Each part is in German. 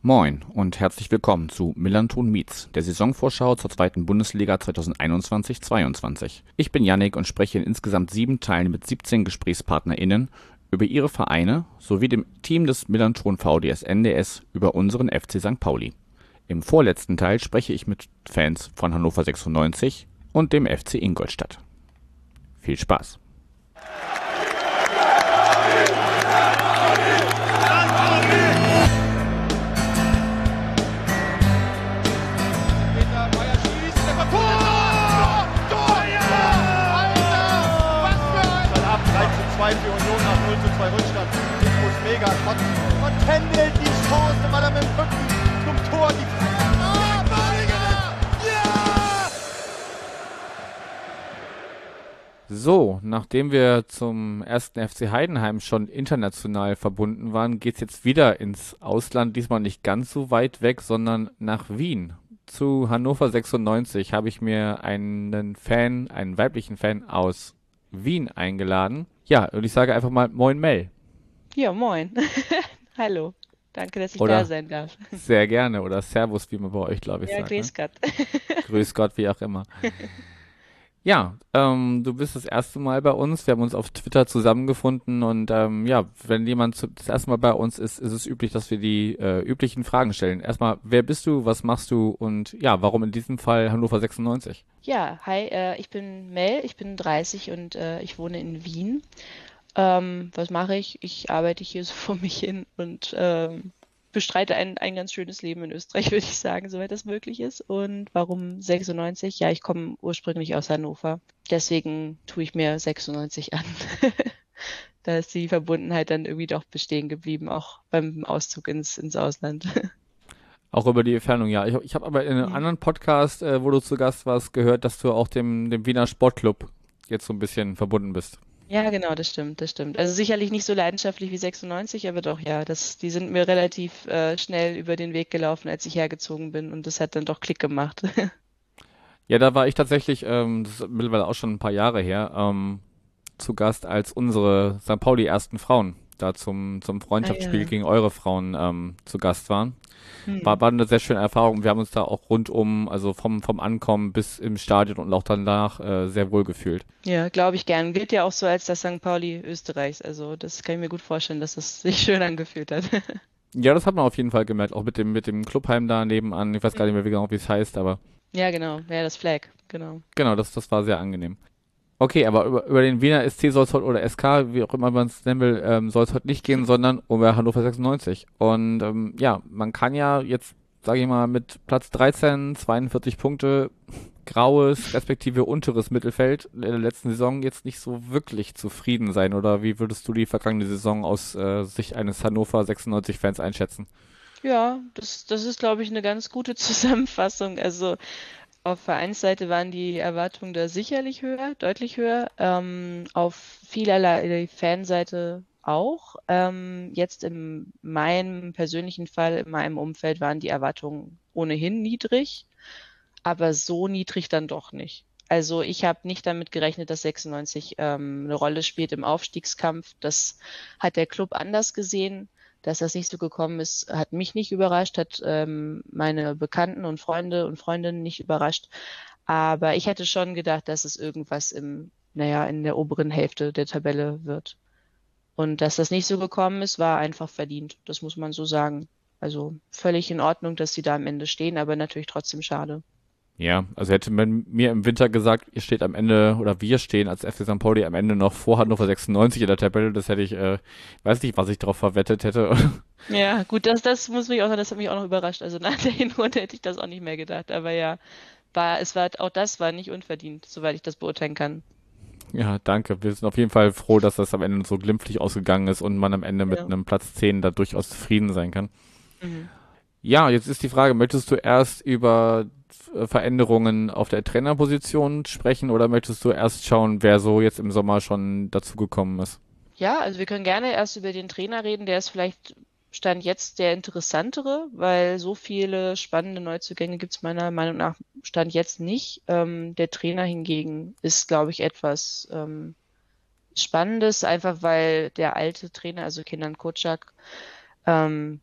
Moin und herzlich willkommen zu Millanton Meets, der Saisonvorschau zur zweiten Bundesliga 2021-22. Ich bin Yannick und spreche in insgesamt sieben Teilen mit 17 GesprächspartnerInnen über ihre Vereine sowie dem Team des Millanton VDS NDS über unseren FC St. Pauli. Im vorletzten Teil spreche ich mit Fans von Hannover 96 und dem FC Ingolstadt. Viel Spaß! Händelt die Chance, weil er mit dem Rücken zum Tor die Ah! So, nachdem wir zum ersten FC Heidenheim schon international verbunden waren, geht's jetzt wieder ins Ausland, diesmal nicht ganz so weit weg, sondern nach Wien. Zu Hannover 96 habe ich mir einen Fan, einen weiblichen Fan aus Wien eingeladen. Ja, und ich sage einfach mal Moin Mel. Ja, moin. Hallo. Danke, dass ich Oder- da sein darf. Sehr gerne. Oder Servus, wie man bei euch, glaube ich, Ja, sagt. Ne? grüß Gott. Grüß Gott, wie auch immer. Ja, ähm, du bist das erste Mal bei uns. Wir haben uns auf Twitter zusammengefunden und ähm, ja, wenn jemand zu, das erste Mal bei uns ist, ist es üblich, dass wir die äh, üblichen Fragen stellen. Erstmal, wer bist du, was machst du und ja, warum in diesem Fall Hannover 96? Ja, hi, äh, ich bin Mel, ich bin 30 und äh, ich wohne in Wien. Ähm, was mache ich? Ich arbeite hier so vor mich hin und ähm, bestreite ein, ein ganz schönes Leben in Österreich, würde ich sagen, soweit das möglich ist. Und warum 96? Ja, ich komme ursprünglich aus Hannover. Deswegen tue ich mir 96 an. Da ist die Verbundenheit dann irgendwie doch bestehen geblieben, auch beim Auszug ins, ins Ausland. Auch über die Entfernung, ja. Ich, ich habe aber in einem Mhm. anderen Podcast, äh, wo du zu Gast warst, gehört, dass du auch dem, dem Wiener Sportclub jetzt so ein bisschen verbunden bist. Ja, genau, das stimmt, das stimmt. Also sicherlich nicht so leidenschaftlich wie 96, aber doch, ja, das, die sind mir relativ äh, schnell über den Weg gelaufen, als ich hergezogen bin und das hat dann doch Klick gemacht. Ja, da war ich tatsächlich, ähm, das ist mittlerweile auch schon ein paar Jahre her, ähm, zu Gast, als unsere St. Pauli ersten Frauen da zum, zum Freundschaftsspiel Ah, ja. gegen eure Frauen ähm, zu Gast waren. Hm. War, war eine sehr schöne Erfahrung. Wir haben uns da auch rundum, also vom, vom Ankommen bis im Stadion und auch danach äh, sehr wohl gefühlt. Ja, glaube ich gern. Gilt ja auch so als das St. Pauli Österreichs. Also das kann ich mir gut vorstellen, dass das sich schön angefühlt hat. Ja, das hat man auf jeden Fall gemerkt, auch mit dem, mit dem Clubheim da nebenan. Ich weiß gar nicht mehr wie genau, wie es heißt, aber Ja, genau. Ja, das Flag, genau. Genau, das, das war sehr angenehm. Okay, aber über, über den Wiener SC soll es heute, oder SK, wie auch immer man es nennen will, ähm, soll es heute nicht gehen, sondern über Hannover 96. Und ähm, ja, man kann ja jetzt, sage ich mal, mit Platz 13, 42 Punkte, graues, respektive unteres Mittelfeld in der letzten Saison jetzt nicht so wirklich zufrieden sein. Oder wie würdest du die vergangene Saison aus äh, Sicht eines Hannover 96-Fans einschätzen? Ja, das, das ist, glaube ich, eine ganz gute Zusammenfassung. Also auf Vereinsseite waren die Erwartungen da sicherlich höher, deutlich höher. Ähm, auf vielerlei Fanseite auch. Ähm, jetzt in meinem persönlichen Fall, in meinem Umfeld waren die Erwartungen ohnehin niedrig, aber so niedrig dann doch nicht. Also ich habe nicht damit gerechnet, dass 96 ähm, eine Rolle spielt im Aufstiegskampf. Das hat der Club anders gesehen. Dass das nicht so gekommen ist, hat mich nicht überrascht, hat ähm, meine Bekannten und Freunde und Freundinnen nicht überrascht. Aber ich hätte schon gedacht, dass es irgendwas im, naja, in der oberen Hälfte der Tabelle wird. Und dass das nicht so gekommen ist, war einfach verdient. Das muss man so sagen. Also völlig in Ordnung, dass sie da am Ende stehen, aber natürlich trotzdem schade. Ja, also hätte man mir im Winter gesagt, ihr steht am Ende, oder wir stehen als FC St. Pauli am Ende noch vor Hannover 96 in der Tabelle, das hätte ich, äh, weiß nicht, was ich darauf verwettet hätte. Ja, gut, das, das muss mich auch, das hat mich auch noch überrascht. Also nach der Hinrunde hätte ich das auch nicht mehr gedacht. Aber ja, war, es war, auch das war nicht unverdient, soweit ich das beurteilen kann. Ja, danke. Wir sind auf jeden Fall froh, dass das am Ende so glimpflich ausgegangen ist und man am Ende mit Ja. einem Platz 10 da durchaus zufrieden sein kann. Mhm. Ja, jetzt ist die Frage, möchtest du erst über Veränderungen auf der Trainerposition sprechen oder möchtest du erst schauen, wer so jetzt im Sommer schon dazugekommen ist? Ja, also wir können gerne erst über den Trainer reden. Der ist vielleicht Stand jetzt der interessantere, weil so viele spannende Neuzugänge gibt es meiner Meinung nach Stand jetzt nicht. Ähm, der Trainer hingegen ist, glaube ich, etwas ähm, Spannendes, einfach weil der alte Trainer, also Kenan Kocak, ähm,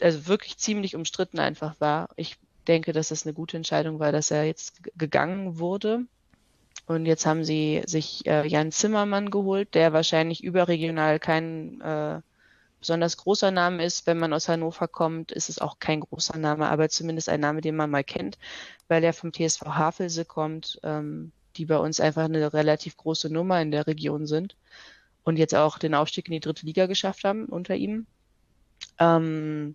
also wirklich ziemlich umstritten einfach war. Ich denke, dass es eine gute Entscheidung war, dass er jetzt gegangen wurde. Und jetzt haben sie sich äh, Jan Zimmermann geholt, der wahrscheinlich überregional kein äh, besonders großer Name ist. Wenn man aus Hannover kommt, ist es auch kein großer Name, aber zumindest ein Name, den man mal kennt, weil er vom TSV Havelse kommt, ähm, die bei uns einfach eine relativ große Nummer in der Region sind und jetzt auch den Aufstieg in die dritte Liga geschafft haben unter ihm. Ähm,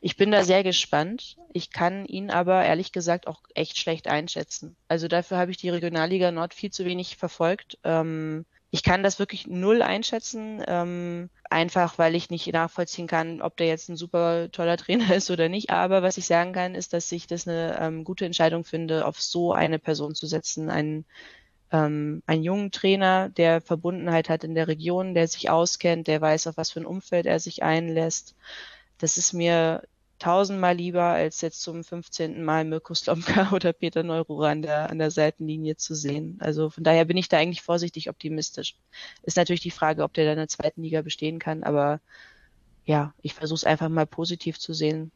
ich bin da sehr gespannt. Ich kann ihn aber ehrlich gesagt auch echt schlecht einschätzen. Also dafür habe ich die Regionalliga Nord viel zu wenig verfolgt. Ähm, ich kann das wirklich null einschätzen, ähm, einfach weil ich nicht nachvollziehen kann, ob der jetzt ein super toller Trainer ist oder nicht. Aber was ich sagen kann, ist, dass ich das eine ähm, gute Entscheidung finde, auf so eine Person zu setzen, einen, ähm, einen jungen Trainer, der Verbundenheit hat in der Region, der sich auskennt, der weiß, auf was für ein Umfeld er sich einlässt. Das ist mir tausendmal lieber, als jetzt zum 15. Mal Mirko Slomka oder Peter Neururer an der, an der Seitenlinie zu sehen. Also von daher bin ich da eigentlich vorsichtig optimistisch. Ist natürlich die Frage, ob der da in der zweiten Liga bestehen kann, aber ja, ich versuche es einfach mal positiv zu sehen,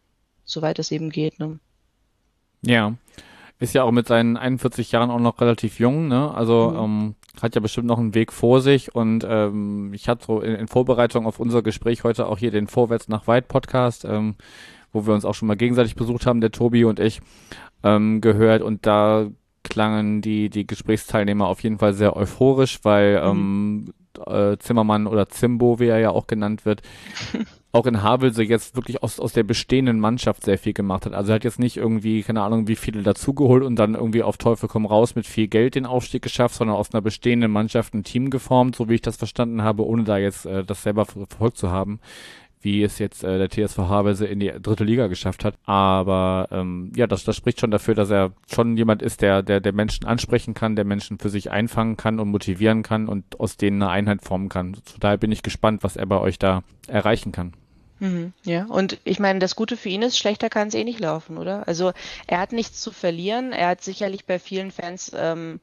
soweit es eben geht. Ne? Ja, ist ja auch mit seinen 41 Jahren auch noch relativ jung, ne? Also mhm. ähm, hat ja bestimmt noch einen Weg vor sich und ähm, ich hatte so in, in Vorbereitung auf unser Gespräch heute auch hier den Vorwärts nach Weit Podcast. Ähm, wo wir uns auch schon mal gegenseitig besucht haben, der Tobi und ich, ähm, gehört und da klangen die, die Gesprächsteilnehmer auf jeden Fall sehr euphorisch, weil mhm. ähm, äh, Zimmermann oder Zimbo, wie er ja auch genannt wird, auch in Havelse jetzt wirklich aus, aus der bestehenden Mannschaft sehr viel gemacht hat. Also er hat jetzt nicht irgendwie, keine Ahnung, wie viele dazugeholt und dann irgendwie auf Teufel komm raus mit viel Geld den Aufstieg geschafft, sondern aus einer bestehenden Mannschaft ein Team geformt, so wie ich das verstanden habe, ohne da jetzt äh, das selber verfolgt zu haben wie es jetzt äh, der TSV Havelse in die dritte Liga geschafft hat. Aber ähm, ja, das, das spricht schon dafür, dass er schon jemand ist, der, der, der Menschen ansprechen kann, der Menschen für sich einfangen kann und motivieren kann und aus denen eine Einheit formen kann. Von daher bin ich gespannt, was er bei euch da erreichen kann. Mhm, ja, und ich meine, das Gute für ihn ist, schlechter kann es eh nicht laufen, oder? Also er hat nichts zu verlieren. Er hat sicherlich bei vielen Fans ähm,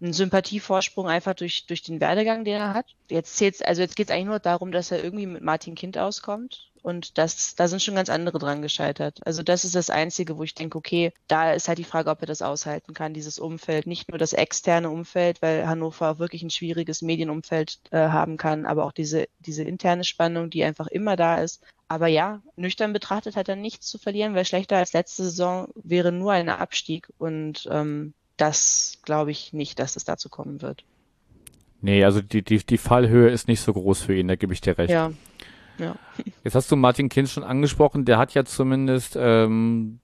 einen Sympathievorsprung einfach durch, durch den Werdegang, den er hat. Jetzt zählt's, also jetzt geht es eigentlich nur darum, dass er irgendwie mit Martin Kind auskommt. Und das, da sind schon ganz andere dran gescheitert. Also das ist das Einzige, wo ich denke, okay, da ist halt die Frage, ob er das aushalten kann, dieses Umfeld. Nicht nur das externe Umfeld, weil Hannover wirklich ein schwieriges Medienumfeld äh, haben kann, aber auch diese, diese interne Spannung, die einfach immer da ist. Aber ja, nüchtern betrachtet hat er nichts zu verlieren, weil schlechter als letzte Saison wäre nur ein Abstieg. Und ähm, das glaube ich nicht, dass es dazu kommen wird. Nee, also die, die, die Fallhöhe ist nicht so groß für ihn, da gebe ich dir recht. Ja. ja. Jetzt hast du Martin Kind schon angesprochen, der hat ja zumindest ähm,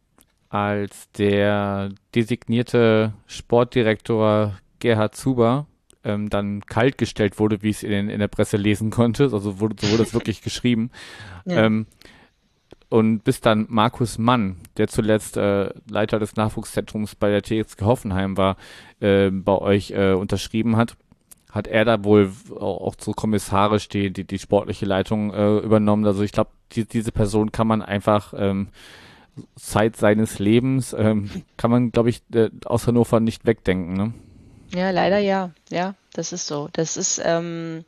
als der designierte Sportdirektor Gerhard Zuber ähm, dann kaltgestellt wurde, wie ich es in, in der Presse lesen konnte. Also wurde, so wurde es wirklich geschrieben. Ja. Ähm, und bis dann Markus Mann, der zuletzt äh, Leiter des Nachwuchszentrums bei der TXG Hoffenheim war, äh, bei euch äh, unterschrieben hat, hat er da wohl auch so kommissarisch die, die, die sportliche Leitung äh, übernommen. Also ich glaube, die, diese Person kann man einfach ähm, Zeit seines Lebens, ähm, kann man, glaube ich, äh, aus Hannover nicht wegdenken. Ne? Ja, leider ja. Ja, das ist so. Das ist, ähm,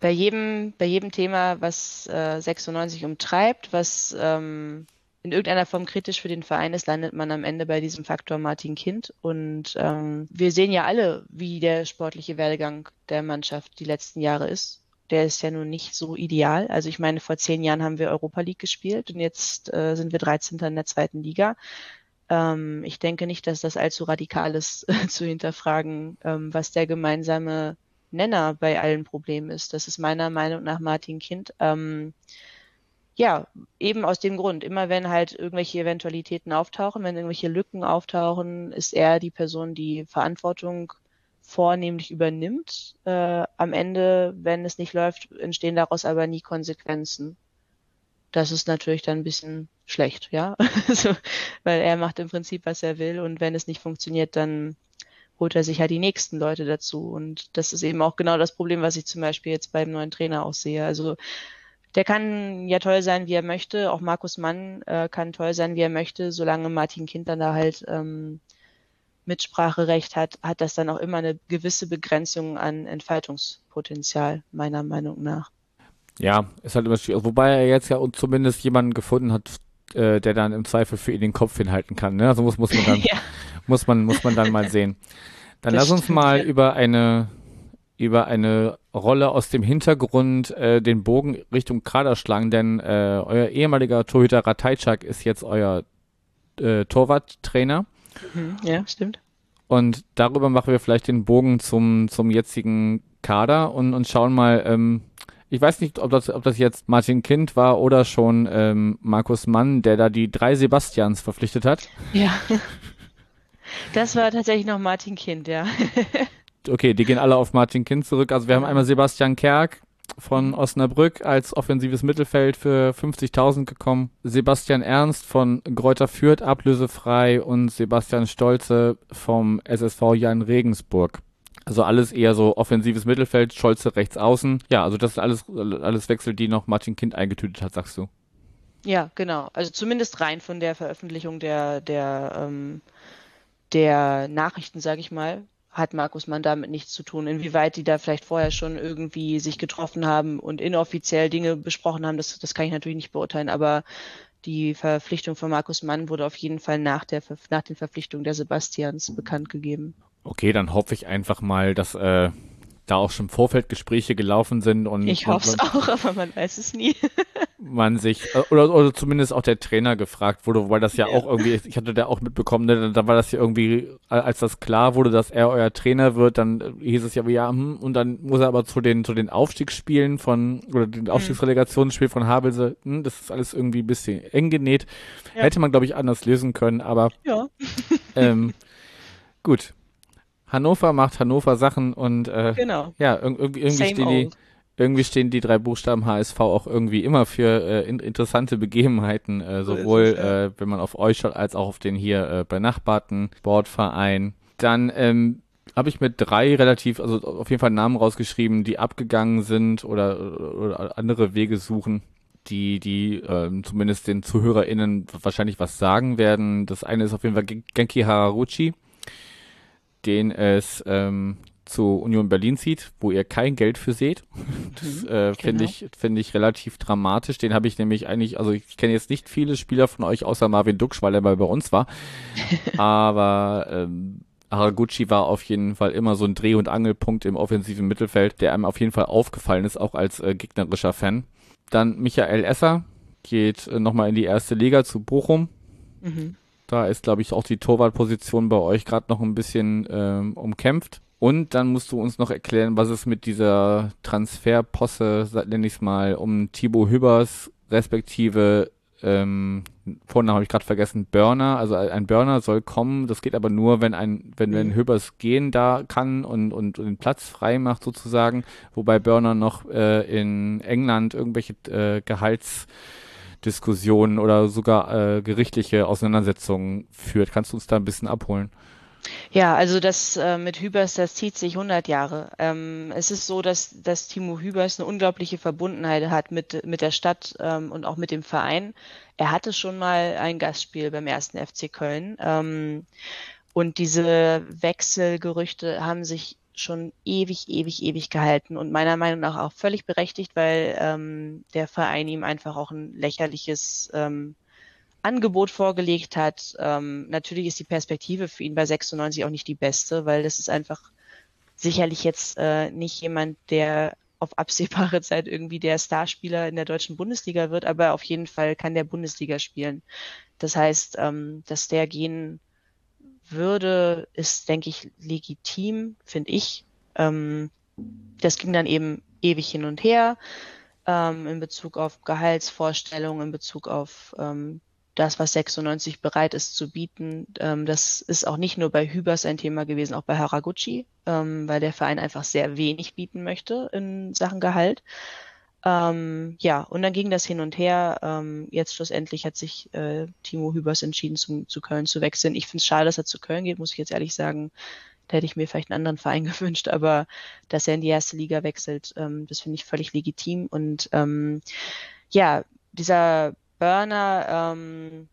bei jedem, bei jedem Thema, was äh, 96 umtreibt, was ähm, in irgendeiner Form kritisch für den Verein ist, landet man am Ende bei diesem Faktor Martin Kind. Und ähm, wir sehen ja alle, wie der sportliche Werdegang der Mannschaft die letzten Jahre ist. Der ist ja nun nicht so ideal. Also ich meine, vor zehn Jahren haben wir Europa League gespielt und jetzt äh, sind wir 13. in der zweiten Liga. Ähm, ich denke nicht, dass das allzu radikal ist, zu hinterfragen, ähm, was der gemeinsame Nenner bei allen Problemen ist. Das ist meiner Meinung nach Martin Kind. Ähm, ja, eben aus dem Grund, immer wenn halt irgendwelche Eventualitäten auftauchen, wenn irgendwelche Lücken auftauchen, ist er die Person, die Verantwortung vornehmlich übernimmt. Äh, am Ende, wenn es nicht läuft, entstehen daraus aber nie Konsequenzen. Das ist natürlich dann ein bisschen schlecht, ja. also, weil er macht im Prinzip, was er will und wenn es nicht funktioniert, dann holt er sich halt die nächsten Leute dazu. Und das ist eben auch genau das Problem, was ich zum Beispiel jetzt beim neuen Trainer auch sehe. Also der kann ja toll sein, wie er möchte. Auch Markus Mann äh, kann toll sein, wie er möchte, solange Martin Kind dann da halt ähm, Mitspracherecht hat, hat das dann auch immer eine gewisse Begrenzung an Entfaltungspotenzial, meiner Meinung nach. Ja, ist halt immer schwierig. Wobei er jetzt ja zumindest jemanden gefunden hat, äh, der dann im Zweifel für ihn den Kopf hinhalten kann. Ne? Also muss, muss man dann, Ja, muss man, muss man dann mal sehen. Dann Das lass uns stimmt, mal ja. über eine, über eine Rolle aus dem Hintergrund äh, den Bogen Richtung Kader schlagen, denn äh, euer ehemaliger Torhüter Ratajczak ist jetzt euer äh, Torwarttrainer. mhm, ja, stimmt. Und darüber machen wir vielleicht den Bogen zum, zum jetzigen Kader und, und schauen mal, ähm, ich weiß nicht, ob das, ob das jetzt Martin Kind war oder schon ähm, Markus Mann, der da die drei Sebastians verpflichtet hat. Ja. Das war tatsächlich noch Martin Kind, ja. Okay, die gehen alle auf Martin Kind zurück. Also wir haben einmal Sebastian Kerk von Osnabrück als offensives Mittelfeld für 50.000 gekommen. Sebastian Ernst von Greuther Fürth ablösefrei und Sebastian Stolze vom SSV Jan Regensburg. Also alles eher so offensives Mittelfeld, Scholze rechts außen. Ja, also das ist alles, alles Wechsel, die noch Martin Kind eingetütet hat, sagst du. Ja, genau. Also zumindest rein von der Veröffentlichung der, der, ähm, der Nachrichten, sage ich mal, hat Markus Mann damit nichts zu tun. Inwieweit die da vielleicht vorher schon irgendwie sich getroffen haben und inoffiziell Dinge besprochen haben, das, das kann ich natürlich nicht beurteilen, aber die Verpflichtung von Markus Mann wurde auf jeden Fall nach der, nach den Verpflichtungen der Sebastians bekannt gegeben. Okay, dann hoffe ich einfach mal, dass äh, da auch schon im Vorfeld Gespräche gelaufen sind und Ich hoffe es auch, aber man weiß es nie. man sich, äh, oder, oder zumindest auch der Trainer gefragt wurde, wobei das ja, Ja. auch irgendwie, ich hatte da auch mitbekommen, ne, da war das ja irgendwie, a- als das klar wurde, dass er euer Trainer wird, dann äh, hieß es ja, ja, hm, und dann muss er aber zu den, zu den Aufstiegsspielen von, oder den Aufstiegsrelegationsspielen von Havelse, hm, das ist alles irgendwie ein bisschen eng genäht. Ja. Hätte man, glaube ich, anders lösen können, aber Ja. ähm, gut. Hannover macht Hannover Sachen und äh, Genau. ja, irg irgendwie, Same stehen die, irgendwie stehen die drei Buchstaben HSV auch irgendwie immer für äh, in, interessante Begebenheiten, äh, sowohl äh, wenn man auf euch schaut, als auch auf den hier äh, benachbarten Sportverein. Dann ähm, habe ich mit drei relativ, also auf jeden Fall Namen rausgeschrieben, die abgegangen sind oder, oder andere Wege suchen, die, die ähm, zumindest den ZuhörerInnen wahrscheinlich was sagen werden. Das eine ist auf jeden Fall Gen- Genki Haraguchi, den es ähm, zu Union Berlin zieht, wo ihr kein Geld für seht. Das äh, finde genau. ich, finde ich relativ dramatisch. Den habe ich nämlich eigentlich, also ich kenne jetzt nicht viele Spieler von euch außer Marvin Duksch, weil er mal bei uns war. Aber ähm, Haraguchi war auf jeden Fall immer so ein Dreh- und Angelpunkt im offensiven Mittelfeld, der einem auf jeden Fall aufgefallen ist, auch als äh, gegnerischer Fan. Dann Michael Esser geht äh, nochmal in die erste Liga zu Bochum. Mhm. Da ist, glaube ich, auch die Torwartposition bei euch gerade noch ein bisschen ähm, umkämpft. Und dann musst du uns noch erklären, was es mit dieser Transferposse, nenne ich es mal, um Thibaut Hübbers respektive ähm, Vornamen habe ich gerade vergessen, Burner, also ein Burner soll kommen, das geht aber nur, wenn ein, wenn, wenn Mhm. Hübbers gehen da kann und, und, und den Platz frei macht sozusagen, wobei Burner noch äh, in England irgendwelche äh, Gehaltsdiskussionen oder sogar äh, gerichtliche Auseinandersetzungen führt. Kannst du uns da ein bisschen abholen? Ja, also das äh, mit Hübers, das zieht sich 100 Jahre. Ähm, es ist so, dass, dass Timo Hübers eine unglaubliche Verbundenheit hat mit, mit der Stadt ähm, und auch mit dem Verein. Er hatte schon mal ein Gastspiel beim ersten FC Köln. Ähm, und diese Wechselgerüchte haben sich schon ewig, ewig, ewig gehalten und meiner Meinung nach auch völlig berechtigt, weil ähm, der Verein ihm einfach auch ein lächerliches ähm, Angebot vorgelegt hat. Ähm, natürlich ist die Perspektive für ihn bei 96 auch nicht die beste, weil das ist einfach sicherlich jetzt äh, nicht jemand, der auf absehbare Zeit irgendwie der Starspieler in der deutschen Bundesliga wird, aber auf jeden Fall kann der Bundesliga spielen. Das heißt, ähm, dass der gehen würde, ist, denke ich, legitim, finde ich. Ähm, das ging dann eben ewig hin und her ähm, in Bezug auf Gehaltsvorstellungen, in Bezug auf ähm, das, was 96 bereit ist zu bieten. Ähm, das ist auch nicht nur bei Hübers ein Thema gewesen, auch bei Haraguchi, ähm, weil der Verein einfach sehr wenig bieten möchte in Sachen Gehalt. Ähm, ja, und dann ging das hin und her. Ähm, jetzt schlussendlich hat sich äh, Timo Hübers entschieden, zu, zu Köln zu wechseln. Ich finde es schade, dass er zu Köln geht, muss ich jetzt ehrlich sagen. Da hätte ich mir vielleicht einen anderen Verein gewünscht, aber dass er in die erste Liga wechselt, ähm, das finde ich völlig legitim. Und ähm, ja, dieser Burner, ähm,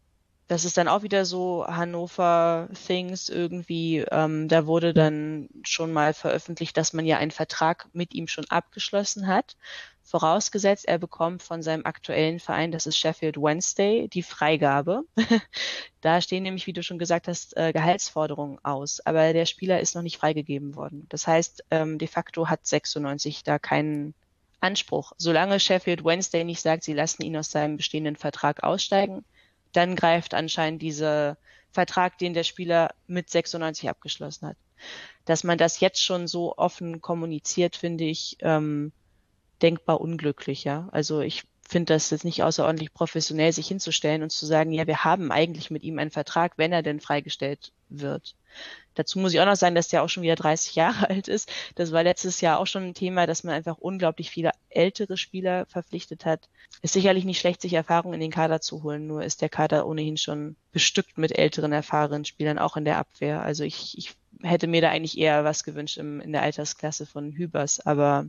das ist dann auch wieder so Hannover Things irgendwie. Ähm, da wurde dann schon mal veröffentlicht, dass man ja einen Vertrag mit ihm schon abgeschlossen hat vorausgesetzt, er bekommt von seinem aktuellen Verein, das ist Sheffield Wednesday, die Freigabe. da stehen nämlich, wie du schon gesagt hast, äh, Gehaltsforderungen aus, aber der Spieler ist noch nicht freigegeben worden. Das heißt, ähm, de facto hat 96 da keinen Anspruch. Solange Sheffield Wednesday nicht sagt, sie lassen ihn aus seinem bestehenden Vertrag aussteigen, dann greift anscheinend dieser Vertrag, den der Spieler mit 96 abgeschlossen hat. Dass man das jetzt schon so offen kommuniziert, finde ich ähm, denkbar unglücklich, ja. Also ich finde das jetzt nicht außerordentlich professionell, sich hinzustellen und zu sagen, ja, wir haben eigentlich mit ihm einen Vertrag, wenn er denn freigestellt wird. Dazu muss ich auch noch sagen, dass der auch schon wieder 30 Jahre alt ist. Das war letztes Jahr auch schon ein Thema, dass man einfach unglaublich viele ältere Spieler verpflichtet hat. Ist sicherlich nicht schlecht, sich Erfahrung in den Kader zu holen, nur ist der Kader ohnehin schon bestückt mit älteren, erfahrenen Spielern, auch in der Abwehr. Also ich, ich hätte mir da eigentlich eher was gewünscht im, in der Altersklasse von Hübers, aber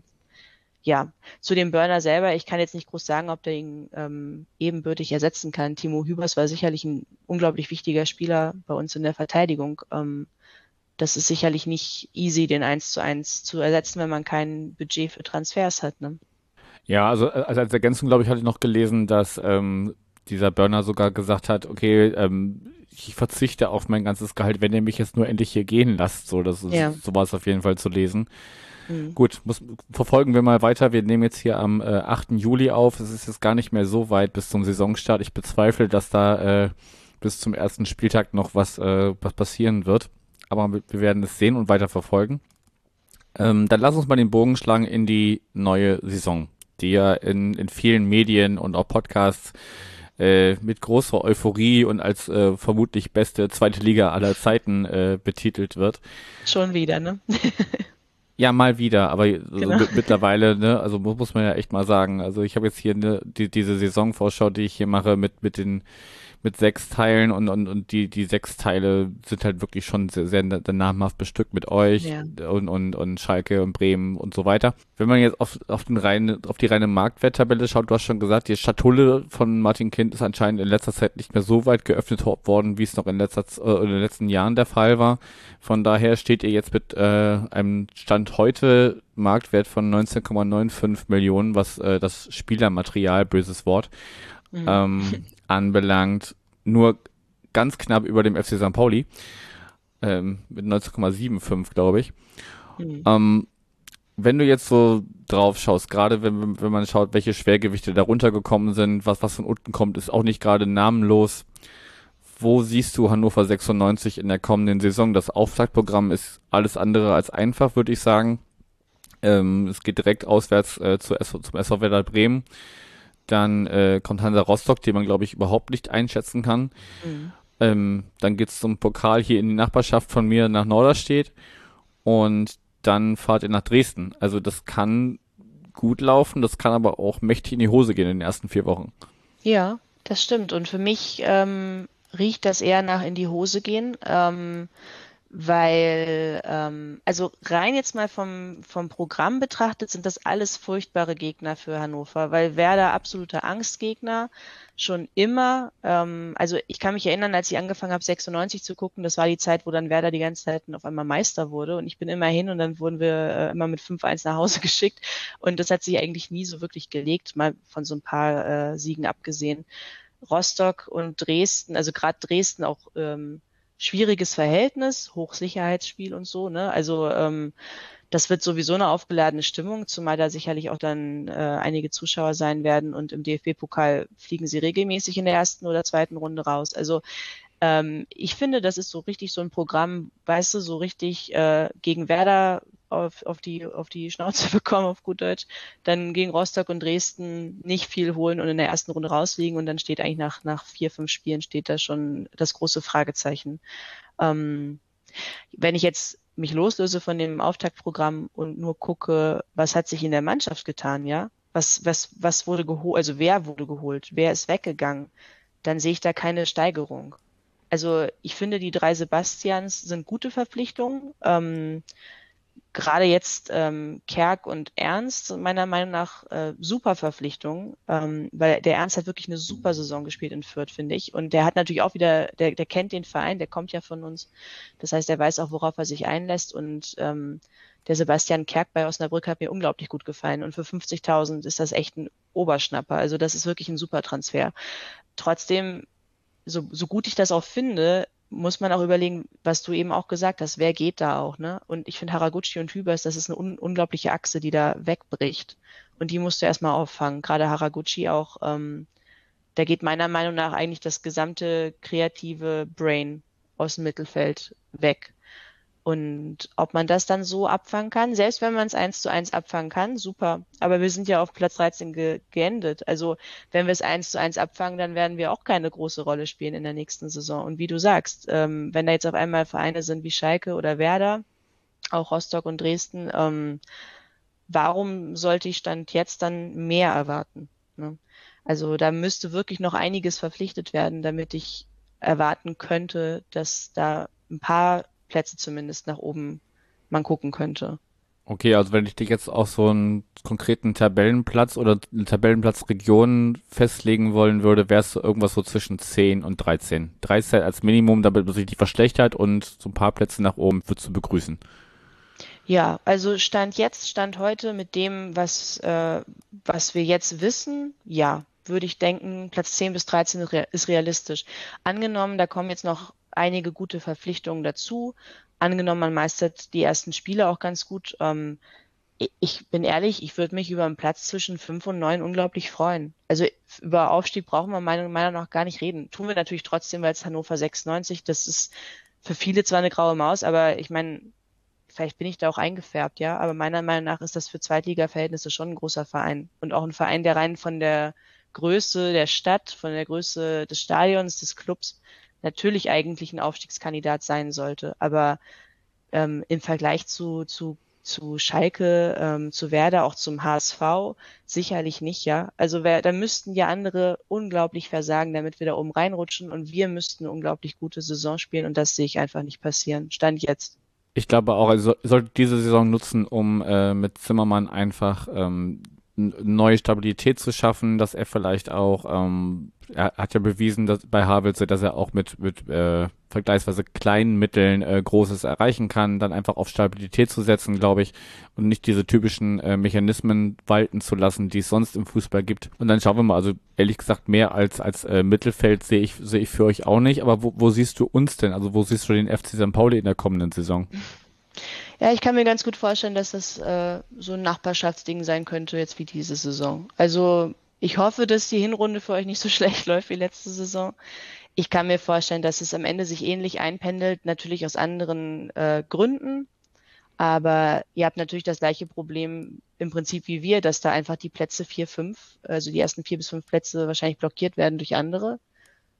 ja, zu dem Burner selber, ich kann jetzt nicht groß sagen, ob der ihn ähm, ebenbürtig ersetzen kann. Timo Hübers war sicherlich ein unglaublich wichtiger Spieler bei uns in der Verteidigung. Ähm, das ist sicherlich nicht easy, den eins zu eins zu ersetzen, wenn man kein Budget für Transfers hat. Ne? Ja, also, also als Ergänzung, glaube ich, hatte ich noch gelesen, dass ähm, dieser Burner sogar gesagt hat, okay, ähm, ich verzichte auf mein ganzes Gehalt, wenn ihr mich jetzt nur endlich hier gehen lasst. So, das ist, ja. so war es auf jeden Fall zu lesen. Mhm. Gut, muss, verfolgen wir mal weiter. Wir nehmen jetzt hier am äh, 8. Juli auf. Es ist jetzt gar nicht mehr so weit bis zum Saisonstart. Ich bezweifle, dass da äh, bis zum ersten Spieltag noch was, äh, was passieren wird. Aber wir werden es sehen und weiter verfolgen. Ähm, dann lass uns mal den Bogen schlagen in die neue Saison, die ja in, in vielen Medien und auch Podcasts äh, mit großer Euphorie und als äh, vermutlich beste zweite Liga aller Zeiten äh, betitelt wird. Schon wieder, ne? Ja, mal wieder, aber genau. so mittlerweile, ne, also muss man ja echt mal sagen. Also ich habe jetzt hier ne, die, diese Saisonvorschau, die ich hier mache, mit, mit den mit sechs Teilen und, und, und die, die sechs Teile sind halt wirklich schon sehr, sehr namhaft bestückt mit euch ja. und, und, und Schalke und Bremen und so weiter. Wenn man jetzt auf, auf, den reine, auf die reine Marktwerttabelle schaut, du hast schon gesagt, die Schatulle von Martin Kind ist anscheinend in letzter Zeit nicht mehr so weit geöffnet worden, wie es noch in, letzter, äh, in den letzten Jahren der Fall war. Von daher steht ihr jetzt mit äh, einem Stand heute Marktwert von 19,95 Millionen, was äh, das Spielermaterial, böses Wort, mhm. ähm, anbelangt, nur ganz knapp über dem FC St. Pauli. Ähm, mit 19,75, glaube ich. Mhm. Ähm, wenn du jetzt so drauf schaust, gerade wenn, wenn man schaut, welche Schwergewichte darunter gekommen sind, was, was von unten kommt, ist auch nicht gerade namenlos. Wo siehst du Hannover 96 in der kommenden Saison? Das Auftaktprogramm ist alles andere als einfach, würde ich sagen. Ähm, es geht direkt auswärts äh, zu, zum SV Werder Bremen. Dann äh, kommt Hansa Rostock, den man, glaube ich, überhaupt nicht einschätzen kann. Mhm. Ähm, dann geht's zum Pokal hier in die Nachbarschaft von mir nach Norderstedt. Und dann fahrt ihr nach Dresden. Also das kann gut laufen, das kann aber auch mächtig in die Hose gehen in den ersten vier Wochen. Ja, das stimmt. Und für mich ähm, riecht das eher nach in die Hose gehen. Ähm, weil, ähm, also rein jetzt mal vom, vom Programm betrachtet, sind das alles furchtbare Gegner für Hannover, weil Werder absoluter Angstgegner schon immer, ähm, also ich kann mich erinnern, als ich angefangen habe, 96 zu gucken, das war die Zeit, wo dann Werder die ganze Zeit auf einmal Meister wurde. Und ich bin immer hin und dann wurden wir äh, immer mit 5-1 nach Hause geschickt. Und das hat sich eigentlich nie so wirklich gelegt, mal von so ein paar äh, Siegen abgesehen. Rostock und Dresden, also gerade Dresden auch ähm, schwieriges Verhältnis, Hochsicherheitsspiel und so, ne? Also ähm, das wird sowieso eine aufgeladene Stimmung, zumal da sicherlich auch dann äh, einige Zuschauer sein werden und im DFB-Pokal fliegen sie regelmäßig in der ersten oder zweiten Runde raus. Also ähm, ich finde, das ist so richtig so ein Programm, weißt du, so richtig äh, gegen Werder auf, auf, die, auf die Schnauze bekommen, auf gut Deutsch, dann gegen Rostock und Dresden nicht viel holen und in der ersten Runde rausliegen und dann steht eigentlich nach, nach vier, fünf Spielen steht da schon das große Fragezeichen. Ähm, wenn ich jetzt mich loslöse von dem Auftaktprogramm und nur gucke, was hat sich in der Mannschaft getan, ja? Was, was, was wurde geholt, also wer wurde geholt, wer ist weggegangen, dann sehe ich da keine Steigerung. Also ich finde, die drei Sebastians sind gute Verpflichtungen. Ähm, gerade jetzt ähm, Kerk und Ernst meiner Meinung nach äh, super Verpflichtung, ähm, weil der Ernst hat wirklich eine super Saison gespielt in Fürth, finde ich. Und der hat natürlich auch wieder, der, der kennt den Verein, der kommt ja von uns. Das heißt, er weiß auch, worauf er sich einlässt und ähm, der Sebastian Kerk bei Osnabrück hat mir unglaublich gut gefallen und für 50.000 ist das echt ein Oberschnapper. Also das ist wirklich ein super Transfer. Trotzdem, so, so gut ich das auch finde, muss man auch überlegen, was du eben auch gesagt hast, wer geht da auch, ne? Und ich finde Haraguchi und Hübers, das ist eine un unglaubliche Achse, die da wegbricht. Und die musst du erstmal auffangen. Gerade Haraguchi auch, ähm, da geht meiner Meinung nach eigentlich das gesamte kreative Brain aus dem Mittelfeld weg. Und ob man das dann so abfangen kann, selbst wenn man es eins zu eins abfangen kann, super. Aber wir sind ja auf Platz 13 ge geendet. Also wenn wir es eins zu eins abfangen, dann werden wir auch keine große Rolle spielen in der nächsten Saison. Und wie du sagst, ähm, wenn da jetzt auf einmal Vereine sind wie Schalke oder Werder, auch Rostock und Dresden, ähm, warum sollte ich Stand jetzt dann mehr erwarten? Ne? Also da müsste wirklich noch einiges verpflichtet werden, damit ich erwarten könnte, dass da ein paar Plätze zumindest nach oben man gucken könnte. Okay, also wenn ich dich jetzt auf so einen konkreten Tabellenplatz oder eine Tabellenplatzregion festlegen wollen würde, wärst du irgendwas so zwischen 10 und 13. 13 als Minimum, damit man sich nicht verschlechtert und so ein paar Plätze nach oben würdest du begrüßen. Ja, also Stand jetzt, Stand heute mit dem, was, äh, was wir jetzt wissen, ja, würde ich denken, Platz 10 bis 13 ist realistisch. Angenommen, da kommen jetzt noch einige gute Verpflichtungen dazu. Angenommen, man meistert die ersten Spiele auch ganz gut. Ähm, ich bin ehrlich, ich würde mich über einen Platz zwischen 5 und 9 unglaublich freuen. Also über Aufstieg brauchen wir meiner Meinung nach gar nicht reden. Tun wir natürlich trotzdem, weil es Hannover 96, das ist für viele zwar eine graue Maus, aber ich meine, vielleicht bin ich da auch eingefärbt, ja, aber meiner Meinung nach ist das für Zweitliga-Verhältnisse schon ein großer Verein und auch ein Verein, der rein von der Größe der Stadt, von der Größe des Stadions, des Clubs natürlich eigentlich ein Aufstiegskandidat sein sollte. Aber ähm, im Vergleich zu, zu, zu Schalke, ähm, zu Werder, auch zum HSV, sicherlich nicht, ja. Also wer, da müssten ja andere unglaublich versagen, damit wir da oben reinrutschen und wir müssten eine unglaublich gute Saison spielen und das sehe ich einfach nicht passieren. Stand jetzt. Ich glaube auch, also sollte diese Saison nutzen, um äh, mit Zimmermann einfach ähm, neue Stabilität zu schaffen, dass er vielleicht auch, ähm, er hat ja bewiesen, dass bei Havels, dass er auch mit, mit äh, vergleichsweise kleinen Mitteln äh, Großes erreichen kann, dann einfach auf Stabilität zu setzen, glaube ich, und nicht diese typischen äh, Mechanismen walten zu lassen, die es sonst im Fußball gibt. Und dann schauen wir mal, also ehrlich gesagt, mehr als, als äh, Mittelfeld sehe ich, sehe ich für euch auch nicht, aber wo, wo siehst du uns denn? Also wo siehst du den FC St. Pauli in der kommenden Saison? Ja, ich kann mir ganz gut vorstellen, dass das äh, so ein Nachbarschaftsding sein könnte, jetzt wie diese Saison. Also ich hoffe, dass die Hinrunde für euch nicht so schlecht läuft wie letzte Saison. Ich kann mir vorstellen, dass es am Ende sich ähnlich einpendelt, natürlich aus anderen äh, Gründen. Aber ihr habt natürlich das gleiche Problem im Prinzip wie wir, dass da einfach die Plätze vier, fünf, also die ersten vier bis fünf Plätze wahrscheinlich blockiert werden durch andere.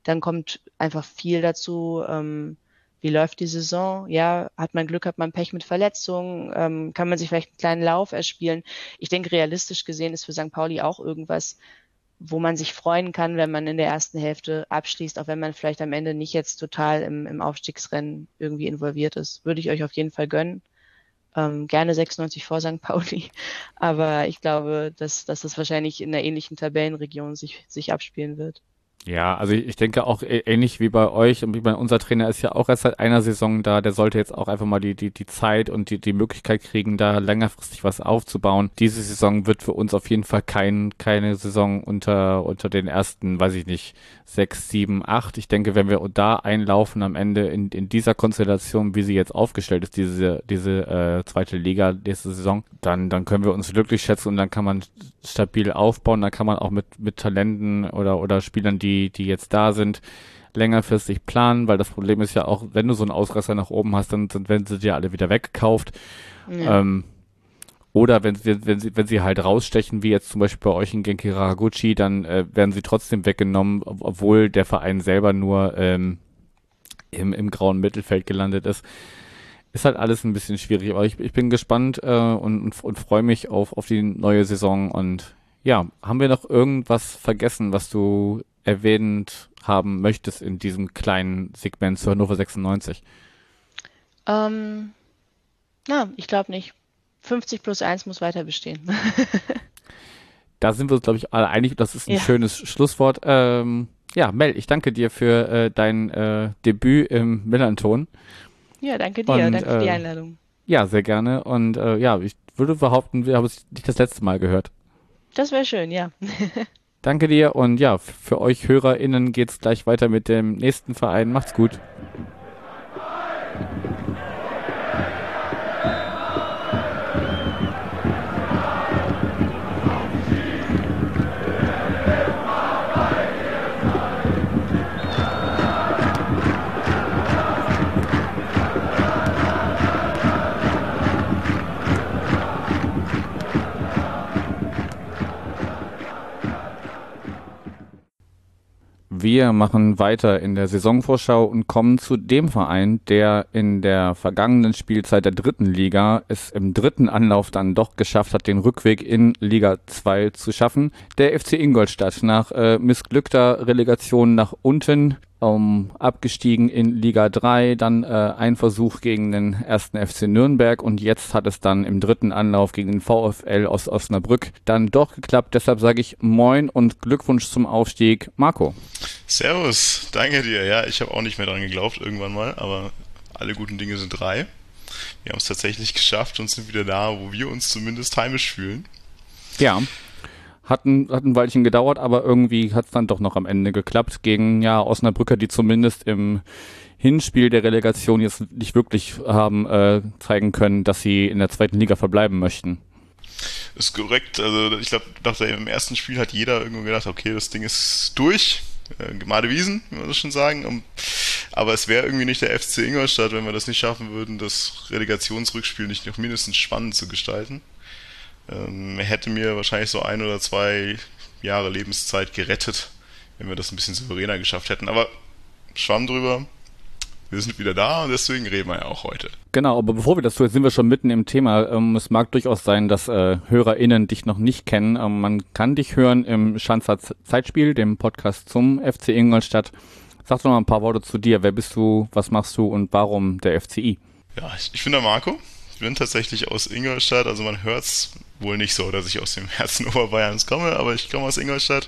Dann kommt einfach viel dazu, ähm, wie läuft die Saison? Ja, hat man Glück, hat man Pech mit Verletzungen? Ähm, kann man sich vielleicht einen kleinen Lauf erspielen? Ich denke, realistisch gesehen ist für St. Pauli auch irgendwas, wo man sich freuen kann, wenn man in der ersten Hälfte abschließt, auch wenn man vielleicht am Ende nicht jetzt total im, im Aufstiegsrennen irgendwie involviert ist. Würde ich euch auf jeden Fall gönnen. Ähm, gerne 96 vor St. Pauli. Aber ich glaube, dass, dass das wahrscheinlich in einer ähnlichen Tabellenregion sich, sich abspielen wird. Ja, also ich denke auch ähnlich wie bei euch und wie bei unser Trainer ist ja auch erst seit einer Saison da, der sollte jetzt auch einfach mal die, die, die Zeit und die, die Möglichkeit kriegen, da längerfristig was aufzubauen. Diese Saison wird für uns auf jeden Fall kein, keine Saison unter, unter den ersten, weiß ich nicht, sechs, sieben, acht. Ich denke, wenn wir da einlaufen am Ende in, in dieser Konstellation, wie sie jetzt aufgestellt ist, diese, diese äh, zweite Liga nächste Saison, dann, dann können wir uns glücklich schätzen und dann kann man stabil aufbauen, dann kann man auch mit, mit Talenten oder, oder Spielern, die die, jetzt da sind, längerfristig planen, weil das Problem ist ja auch, wenn du so einen Ausreißer nach oben hast, dann, dann werden sie dir alle wieder weggekauft. Ja. Ähm, oder wenn sie, wenn sie, wenn sie halt rausstechen, wie jetzt zum Beispiel bei euch in Genki Haraguchi, dann äh, werden sie trotzdem weggenommen, obwohl der Verein selber nur ähm, im, im grauen Mittelfeld gelandet ist. Ist halt alles ein bisschen schwierig, aber ich, ich bin gespannt äh, und, und, und freue mich auf, auf die neue Saison. Und ja, haben wir noch irgendwas vergessen, was du erwähnt haben möchtest in diesem kleinen Segment zu Hannover 96? Ähm, na, ich glaube nicht. 50 plus 1 muss weiter bestehen. da sind wir uns, glaube ich, alle einig. Das ist ein ja. schönes Schlusswort. Ähm, ja, Mel, ich danke dir für äh, dein äh, Debüt im Millanton. Ja, danke dir. Und, danke für die äh, Einladung. Ja, sehr gerne. Und äh, ja, ich würde behaupten, wir haben es nicht das letzte Mal gehört. Das wäre schön, ja. Danke dir und ja, für euch HörerInnen geht's gleich weiter mit dem nächsten Verein. Macht's gut. Wir machen weiter in der Saisonvorschau und kommen zu dem Verein, der in der vergangenen Spielzeit der dritten Liga es im dritten Anlauf dann doch geschafft hat, den Rückweg in Liga 2 zu schaffen. Der FC Ingolstadt nach äh, missglückter Relegation nach unten um, abgestiegen in Liga 3, dann äh, ein Versuch gegen den ersten FC Nürnberg und jetzt hat es dann im dritten Anlauf gegen den VfL aus Osnabrück dann doch geklappt. Deshalb sage ich Moin und Glückwunsch zum Aufstieg, Marco. Servus, danke dir. Ja, ich habe auch nicht mehr dran geglaubt irgendwann mal, aber alle guten Dinge sind drei. Wir haben es tatsächlich geschafft und sind wieder da, wo wir uns zumindest heimisch fühlen. Ja. Hat ein, hat ein Weilchen gedauert, aber irgendwie hat es dann doch noch am Ende geklappt gegen ja Osnabrücker, die zumindest im Hinspiel der Relegation jetzt nicht wirklich haben äh, zeigen können, dass sie in der zweiten Liga verbleiben möchten. Ist korrekt. Also ich glaube, nach dem ersten Spiel hat jeder irgendwo gedacht, okay, das Ding ist durch. Äh, Gemade Wiesen, wie man das schon sagen. Aber es wäre irgendwie nicht der FC Ingolstadt, wenn wir das nicht schaffen würden, das Relegationsrückspiel nicht noch mindestens spannend zu gestalten. Ähm, hätte mir wahrscheinlich so ein oder zwei Jahre Lebenszeit gerettet, wenn wir das ein bisschen souveräner geschafft hätten. Aber schwamm drüber. Wir sind wieder da und deswegen reden wir ja auch heute. Genau, aber bevor wir das tun, sind wir schon mitten im Thema. Ähm, es mag durchaus sein, dass äh, HörerInnen dich noch nicht kennen. Ähm, man kann dich hören im Schanzer Zeitspiel, dem Podcast zum FC Ingolstadt. Sag doch mal ein paar Worte zu dir. Wer bist du, was machst du und warum der FCI? Ja, ich, ich bin der Marco. Ich bin tatsächlich aus Ingolstadt, also man hört's wohl nicht so, dass ich aus dem Herzen Oberbayerns komme, aber ich komme aus Ingolstadt,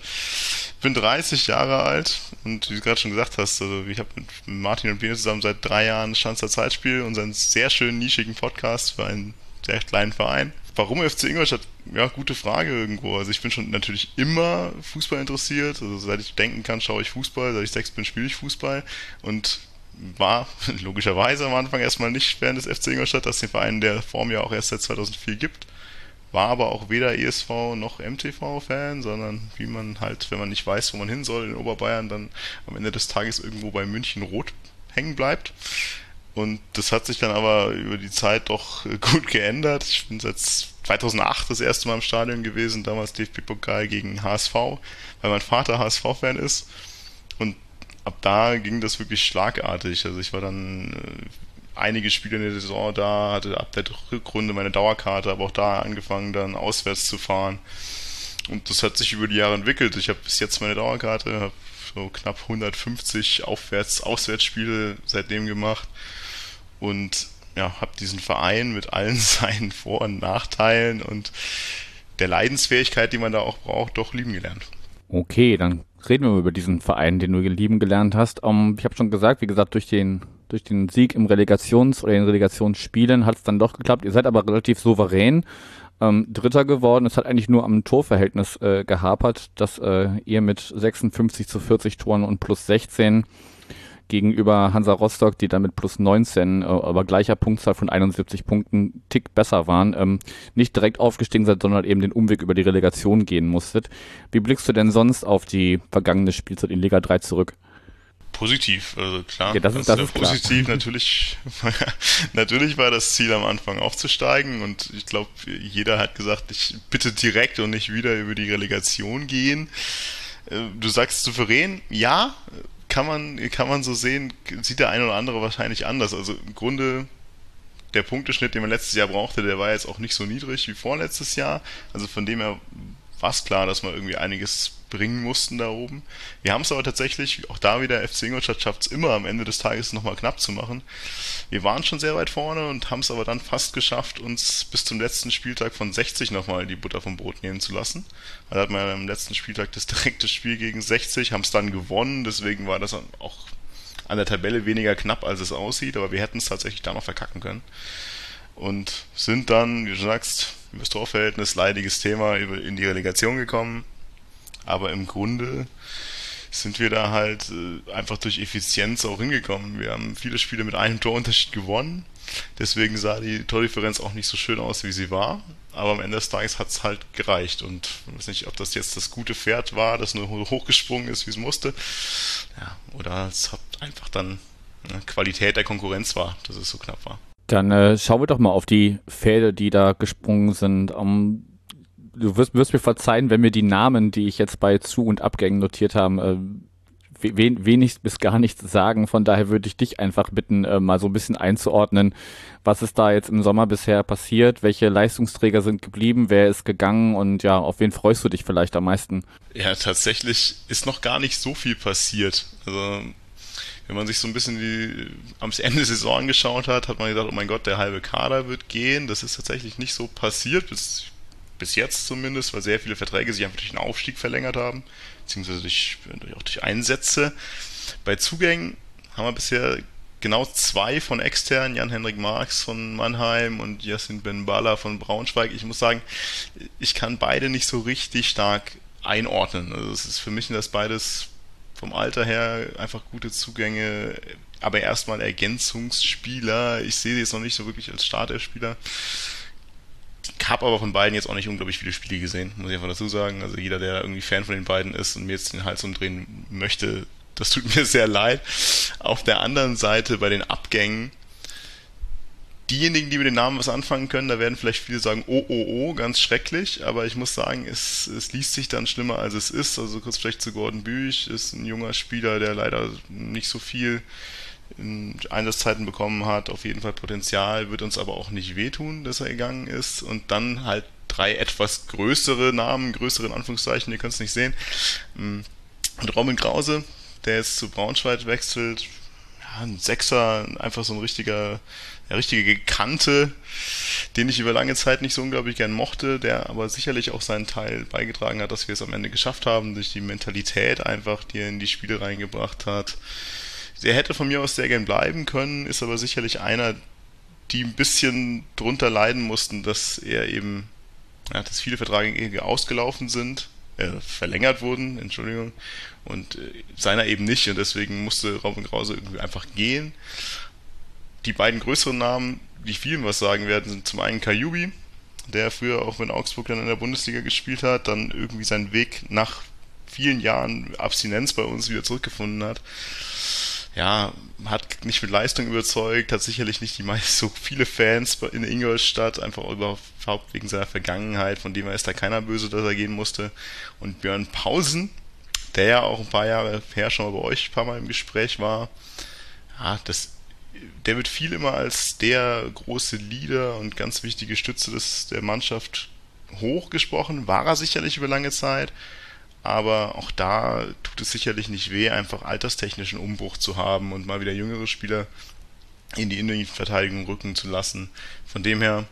bin 30 Jahre alt und wie du gerade schon gesagt hast, also ich habe mit Martin und Biene zusammen seit drei Jahren Schanzer Zeitspiel, unseren sehr schönen nischigen Podcast für einen sehr kleinen Verein. Warum FC Ingolstadt? Ja, gute Frage irgendwo. Also ich bin schon natürlich immer Fußball interessiert. Also seit ich denken kann, schaue ich Fußball. Seit ich sechs bin, spiele ich Fußball. Und war logischerweise am Anfang erstmal nicht während des FC Ingolstadt, dass den Verein der Form ja auch erst seit 2004 gibt war aber auch weder ESV noch MTV-Fan, sondern wie man halt, wenn man nicht weiß, wo man hin soll in Oberbayern, dann am Ende des Tages irgendwo bei München rot hängen bleibt. Und das hat sich dann aber über die Zeit doch gut geändert. Ich bin seit 2008 das erste Mal im Stadion gewesen, damals DFB-Pokal gegen HSV, weil mein Vater HSV-Fan ist. Ab da ging das wirklich schlagartig. Also ich war dann äh, einige Spiele in der Saison da, hatte ab der Rückrunde meine Dauerkarte, aber auch da angefangen dann auswärts zu fahren. Und das hat sich über die Jahre entwickelt. Ich habe bis jetzt meine Dauerkarte, habe so knapp 150 Aufwärts, Auswärtsspiele seitdem gemacht und ja, habe diesen Verein mit allen seinen Vor- und Nachteilen und der Leidensfähigkeit, die man da auch braucht, doch lieben gelernt. Okay, dann reden wir über diesen Verein, den du lieben gelernt hast. Um, ich habe schon gesagt, wie gesagt, durch den durch den Sieg im Relegations- oder in Relegationsspielen hat es dann doch geklappt. Ihr seid aber relativ souverän ähm, Dritter geworden. Es hat eigentlich nur am Torverhältnis äh, gehapert, dass äh, ihr mit 56 zu 40 Toren und plus 16 gegenüber Hansa Rostock, die damit plus 19, äh, aber gleicher Punktzahl von 71 Punkten, Tick besser waren, ähm, nicht direkt aufgestiegen seid, sondern eben den Umweg über die Relegation gehen musstet. Wie blickst du denn sonst auf die vergangene Spielzeit in Liga 3 zurück? positiv, also klar. Ja, das ist, das ist positiv. Klar. Natürlich, natürlich war das Ziel am Anfang aufzusteigen und ich glaube, jeder hat gesagt, ich bitte direkt und nicht wieder über die Relegation gehen. Äh, du sagst souverän, ja, kann man, kann man so sehen, sieht der eine oder andere wahrscheinlich anders. Also im Grunde der Punkteschnitt, den man letztes Jahr brauchte, der war jetzt auch nicht so niedrig wie vorletztes Jahr. Also von dem her war es klar, dass man irgendwie einiges bringen mussten da oben. Wir haben es aber tatsächlich, auch da wieder, FC Ingolstadt schafft es immer am Ende des Tages nochmal knapp zu machen. Wir waren schon sehr weit vorne und haben es aber dann fast geschafft, uns bis zum letzten Spieltag von 60 nochmal die Butter vom Brot nehmen zu lassen. Da hatten wir ja am letzten Spieltag das direkte Spiel gegen 60, haben es dann gewonnen, deswegen war das auch an der Tabelle weniger knapp, als es aussieht, aber wir hätten es tatsächlich da noch verkacken können. und sind dann, wie du sagst, über das Torverhältnis leidiges Thema in die Relegation gekommen. Aber im Grunde sind wir da halt äh, einfach durch Effizienz auch hingekommen. Wir haben viele Spiele mit einem Torunterschied gewonnen. Deswegen sah die Tordifferenz auch nicht so schön aus, wie sie war. Aber am Ende des Tages hat es halt gereicht. Und ich weiß nicht, ob das jetzt das gute Pferd war, das nur hochgesprungen ist, wie es musste. Ja, oder es hat einfach dann eine Qualität der Konkurrenz war, dass es so knapp war. Dann äh, schauen wir doch mal auf die Pferde, die da gesprungen sind. Um, du wirst, wirst, mir verzeihen, wenn mir die Namen, die ich jetzt bei Zu- und Abgängen notiert habe, äh, wen, wenig bis gar nichts sagen. Von daher würde ich dich einfach bitten, äh, mal so ein bisschen einzuordnen, was ist da jetzt im Sommer bisher passiert, welche Leistungsträger sind geblieben, wer ist gegangen und ja, auf wen freust du dich vielleicht am meisten? Ja, tatsächlich ist noch gar nicht so viel passiert. Also wenn man sich so ein bisschen die, am Ende der Saison angeschaut hat, hat man gedacht, oh mein Gott, der halbe Kader wird gehen. Das ist tatsächlich nicht so passiert, bis, bis jetzt zumindest, weil sehr viele Verträge sich einfach durch den Aufstieg verlängert haben beziehungsweise durch, auch durch Einsätze. Bei Zugängen haben wir bisher genau zwei von extern, Jan-Henrik Marx von Mannheim und Yassin Ben-Bala von Braunschweig. Ich muss sagen, ich kann beide nicht so richtig stark einordnen. Also es ist für mich das beides vom Alter her einfach gute Zugänge, aber erstmal Ergänzungsspieler. Ich sehe sie jetzt noch nicht so wirklich als Starterspieler habe aber von beiden jetzt auch nicht unglaublich viele Spiele gesehen, muss ich einfach dazu sagen. Also jeder, der irgendwie Fan von den beiden ist und mir jetzt den Hals umdrehen möchte, das tut mir sehr leid. Auf der anderen Seite bei den Abgängen, diejenigen, die mit den Namen was anfangen können, da werden vielleicht viele sagen, oh, oh, oh, ganz schrecklich, aber ich muss sagen, es, es liest sich dann schlimmer, als es ist. Also kurz vielleicht zu Gordon Büch, ist ein junger Spieler, der leider nicht so viel Einsatzzeiten bekommen hat, auf jeden Fall Potenzial, wird uns aber auch nicht wehtun, dass er gegangen ist. Und dann halt drei etwas größere Namen, größere in Anführungszeichen, ihr könnt es nicht sehen. Mm, und Robin Krause, der jetzt zu Braunschweig wechselt, ja, ein Sechser, einfach so ein richtiger, der richtige Kante, den ich über lange Zeit nicht so unglaublich gern mochte, der aber sicherlich auch seinen Teil beigetragen hat, dass wir es am Ende geschafft haben, durch die Mentalität einfach, die er in die Spiele reingebracht hat der hätte von mir aus sehr gern bleiben können, ist aber sicherlich einer, die ein bisschen drunter leiden mussten, dass er eben, ja, dass viele Verträge ausgelaufen sind, äh, verlängert wurden, Entschuldigung, und äh, seiner eben nicht und deswegen musste Robin Krause irgendwie einfach gehen. Die beiden größeren Namen, die vielen was sagen werden, sind zum einen Kajubi, der früher auch mit Augsburg dann in der Bundesliga gespielt hat, dann irgendwie seinen Weg nach vielen Jahren Abstinenz bei uns wieder zurückgefunden hat ja, hat nicht mit Leistung überzeugt, hat sicherlich nicht die meist so viele Fans in Ingolstadt, einfach überhaupt wegen seiner Vergangenheit, von dem her ist da keiner böse, dass er gehen musste. Und Björn Pausen, der ja auch ein paar Jahre her schon mal bei euch ein paar Mal im Gespräch war, ja, das, der wird viel immer als der große Leader und ganz wichtige Stütze des, der Mannschaft hochgesprochen, war er sicherlich über lange Zeit aber auch da tut es sicherlich nicht weh, einfach alterstechnischen Umbruch zu haben und mal wieder jüngere Spieler in die Innenverteidigung rücken zu lassen. Von dem her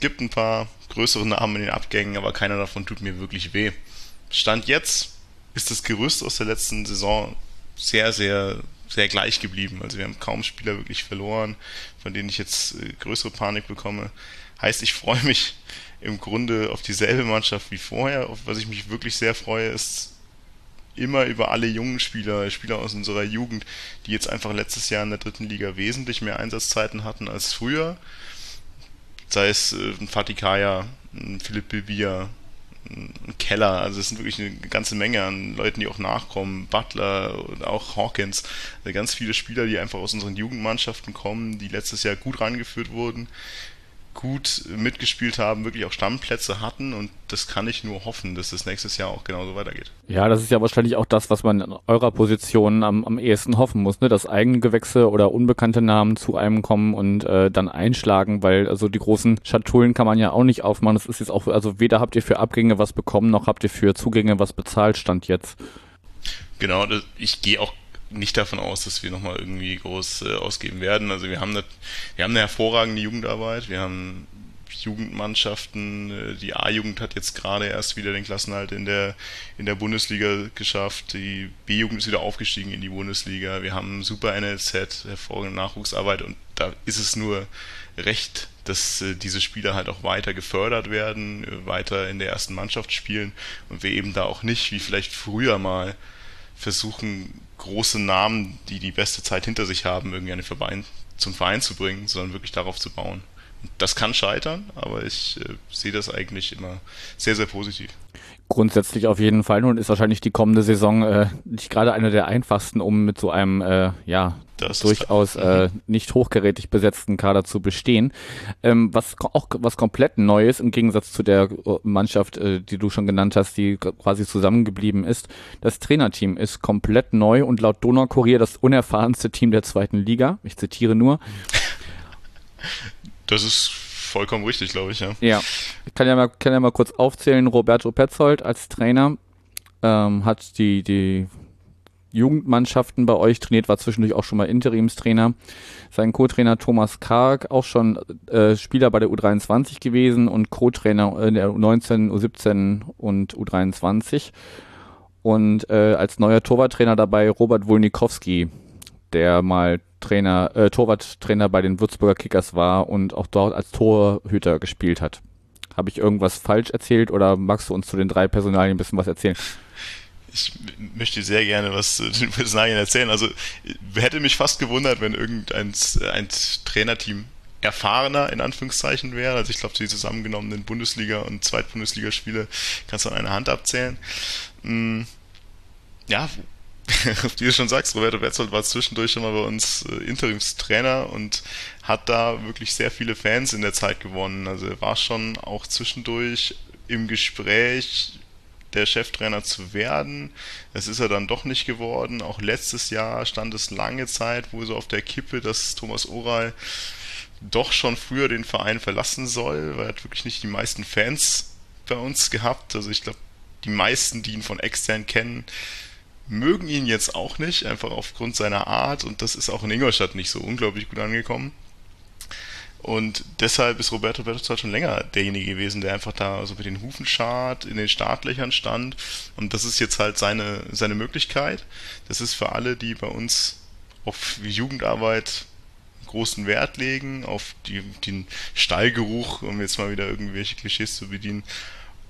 gibt ein paar größere Namen in den Abgängen, aber keiner davon tut mir wirklich weh. Stand jetzt ist das Gerüst aus der letzten Saison sehr, sehr, sehr gleich geblieben. Also wir haben kaum Spieler wirklich verloren, von denen ich jetzt äh, größere Panik bekomme. Heißt, ich freue mich im Grunde auf dieselbe Mannschaft wie vorher. Auf was ich mich wirklich sehr freue, ist immer über alle jungen Spieler, Spieler aus unserer Jugend, die jetzt einfach letztes Jahr in der dritten Liga wesentlich mehr Einsatzzeiten hatten als früher. Sei es äh, ein Fatikaya, ein Philipp Bibia, ein Keller, also es sind wirklich eine ganze Menge an Leuten, die auch nachkommen, Butler und auch Hawkins, also ganz viele Spieler, die einfach aus unseren Jugendmannschaften kommen, die letztes Jahr gut rangeführt wurden, gut mitgespielt haben, wirklich auch Stammplätze hatten und das kann ich nur hoffen, dass das nächstes Jahr auch genauso weitergeht. Ja, das ist ja wahrscheinlich auch das, was man in eurer Position am, am ehesten hoffen muss, ne? dass eigene Gewächse oder unbekannte Namen zu einem kommen und äh, dann einschlagen, weil also die großen Schatullen kann man ja auch nicht aufmachen. Das ist jetzt auch, also weder habt ihr für Abgänge was bekommen, noch habt ihr für Zugänge was bezahlt, stand jetzt. Genau, ich gehe auch nicht davon aus, dass wir nochmal irgendwie groß äh, ausgeben werden. Also wir haben, eine, wir haben eine hervorragende Jugendarbeit, wir haben Jugendmannschaften, äh, die A-Jugend hat jetzt gerade erst wieder den Klassenhalt in der, in der Bundesliga geschafft, die B-Jugend ist wieder aufgestiegen in die Bundesliga, wir haben super NLZ, hervorragende Nachwuchsarbeit und da ist es nur recht, dass äh, diese Spieler halt auch weiter gefördert werden, äh, weiter in der ersten Mannschaft spielen und wir eben da auch nicht, wie vielleicht früher mal, versuchen, große Namen, die die beste Zeit hinter sich haben, irgendwie an den Verein, zum Verein zu bringen, sondern wirklich darauf zu bauen. Das kann scheitern, aber ich äh, sehe das eigentlich immer sehr, sehr positiv. Grundsätzlich auf jeden Fall. Nun ist wahrscheinlich die kommende Saison äh, nicht gerade eine der einfachsten, um mit so einem äh, ja durchaus äh, nicht hochgerätig besetzten Kader zu bestehen. Ähm, was auch was komplett Neues im Gegensatz zu der äh, Mannschaft, äh, die du schon genannt hast, die quasi zusammengeblieben ist. Das Trainerteam ist komplett neu und laut Donaukurier das unerfahrenste Team der zweiten Liga. Ich zitiere nur. Das ist vollkommen richtig, glaube ich, ja. Ja. Ich kann ja mal, kann ja mal kurz aufzählen. Roberto Petzold als Trainer ähm, hat die, die Jugendmannschaften bei euch trainiert, war zwischendurch auch schon mal Interimstrainer. Sein Co-Trainer Thomas Karg, auch schon äh, Spieler bei der U23 gewesen und Co-Trainer in der U19, U17 und U23. Und äh, als neuer Torwarttrainer dabei Robert Wolnikowski, der mal Trainer, äh, Torwarttrainer bei den Würzburger Kickers war und auch dort als Torhüter gespielt hat. Habe ich irgendwas falsch erzählt oder magst du uns zu den drei Personalien ein bisschen was erzählen? Ich möchte sehr gerne was zu den Personalien erzählen. Also hätte mich fast gewundert, wenn irgendein ein Trainerteam erfahrener in Anführungszeichen wäre. Also ich glaube, die zusammengenommenen Bundesliga- und Zweitbundesligaspiele kannst du an einer Hand abzählen. Hm, ja, wie du schon sagst, Roberto Betzold war zwischendurch schon mal bei uns äh, Interimstrainer und hat da wirklich sehr viele Fans in der Zeit gewonnen. Also er war schon auch zwischendurch im Gespräch, der Cheftrainer zu werden. Das ist er dann doch nicht geworden. Auch letztes Jahr stand es lange Zeit wohl so auf der Kippe, dass Thomas Oral doch schon früher den Verein verlassen soll, weil er hat wirklich nicht die meisten Fans bei uns gehabt. Also ich glaube, die meisten, die ihn von extern kennen, mögen ihn jetzt auch nicht, einfach aufgrund seiner Art und das ist auch in Ingolstadt nicht so unglaublich gut angekommen. Und deshalb ist Roberto Bertozzi schon länger derjenige gewesen, der einfach da so mit den Hufen schart, in den Startlöchern stand. Und das ist jetzt halt seine, seine Möglichkeit. Das ist für alle, die bei uns auf Jugendarbeit großen Wert legen, auf die, den Stallgeruch, um jetzt mal wieder irgendwelche Klischees zu bedienen,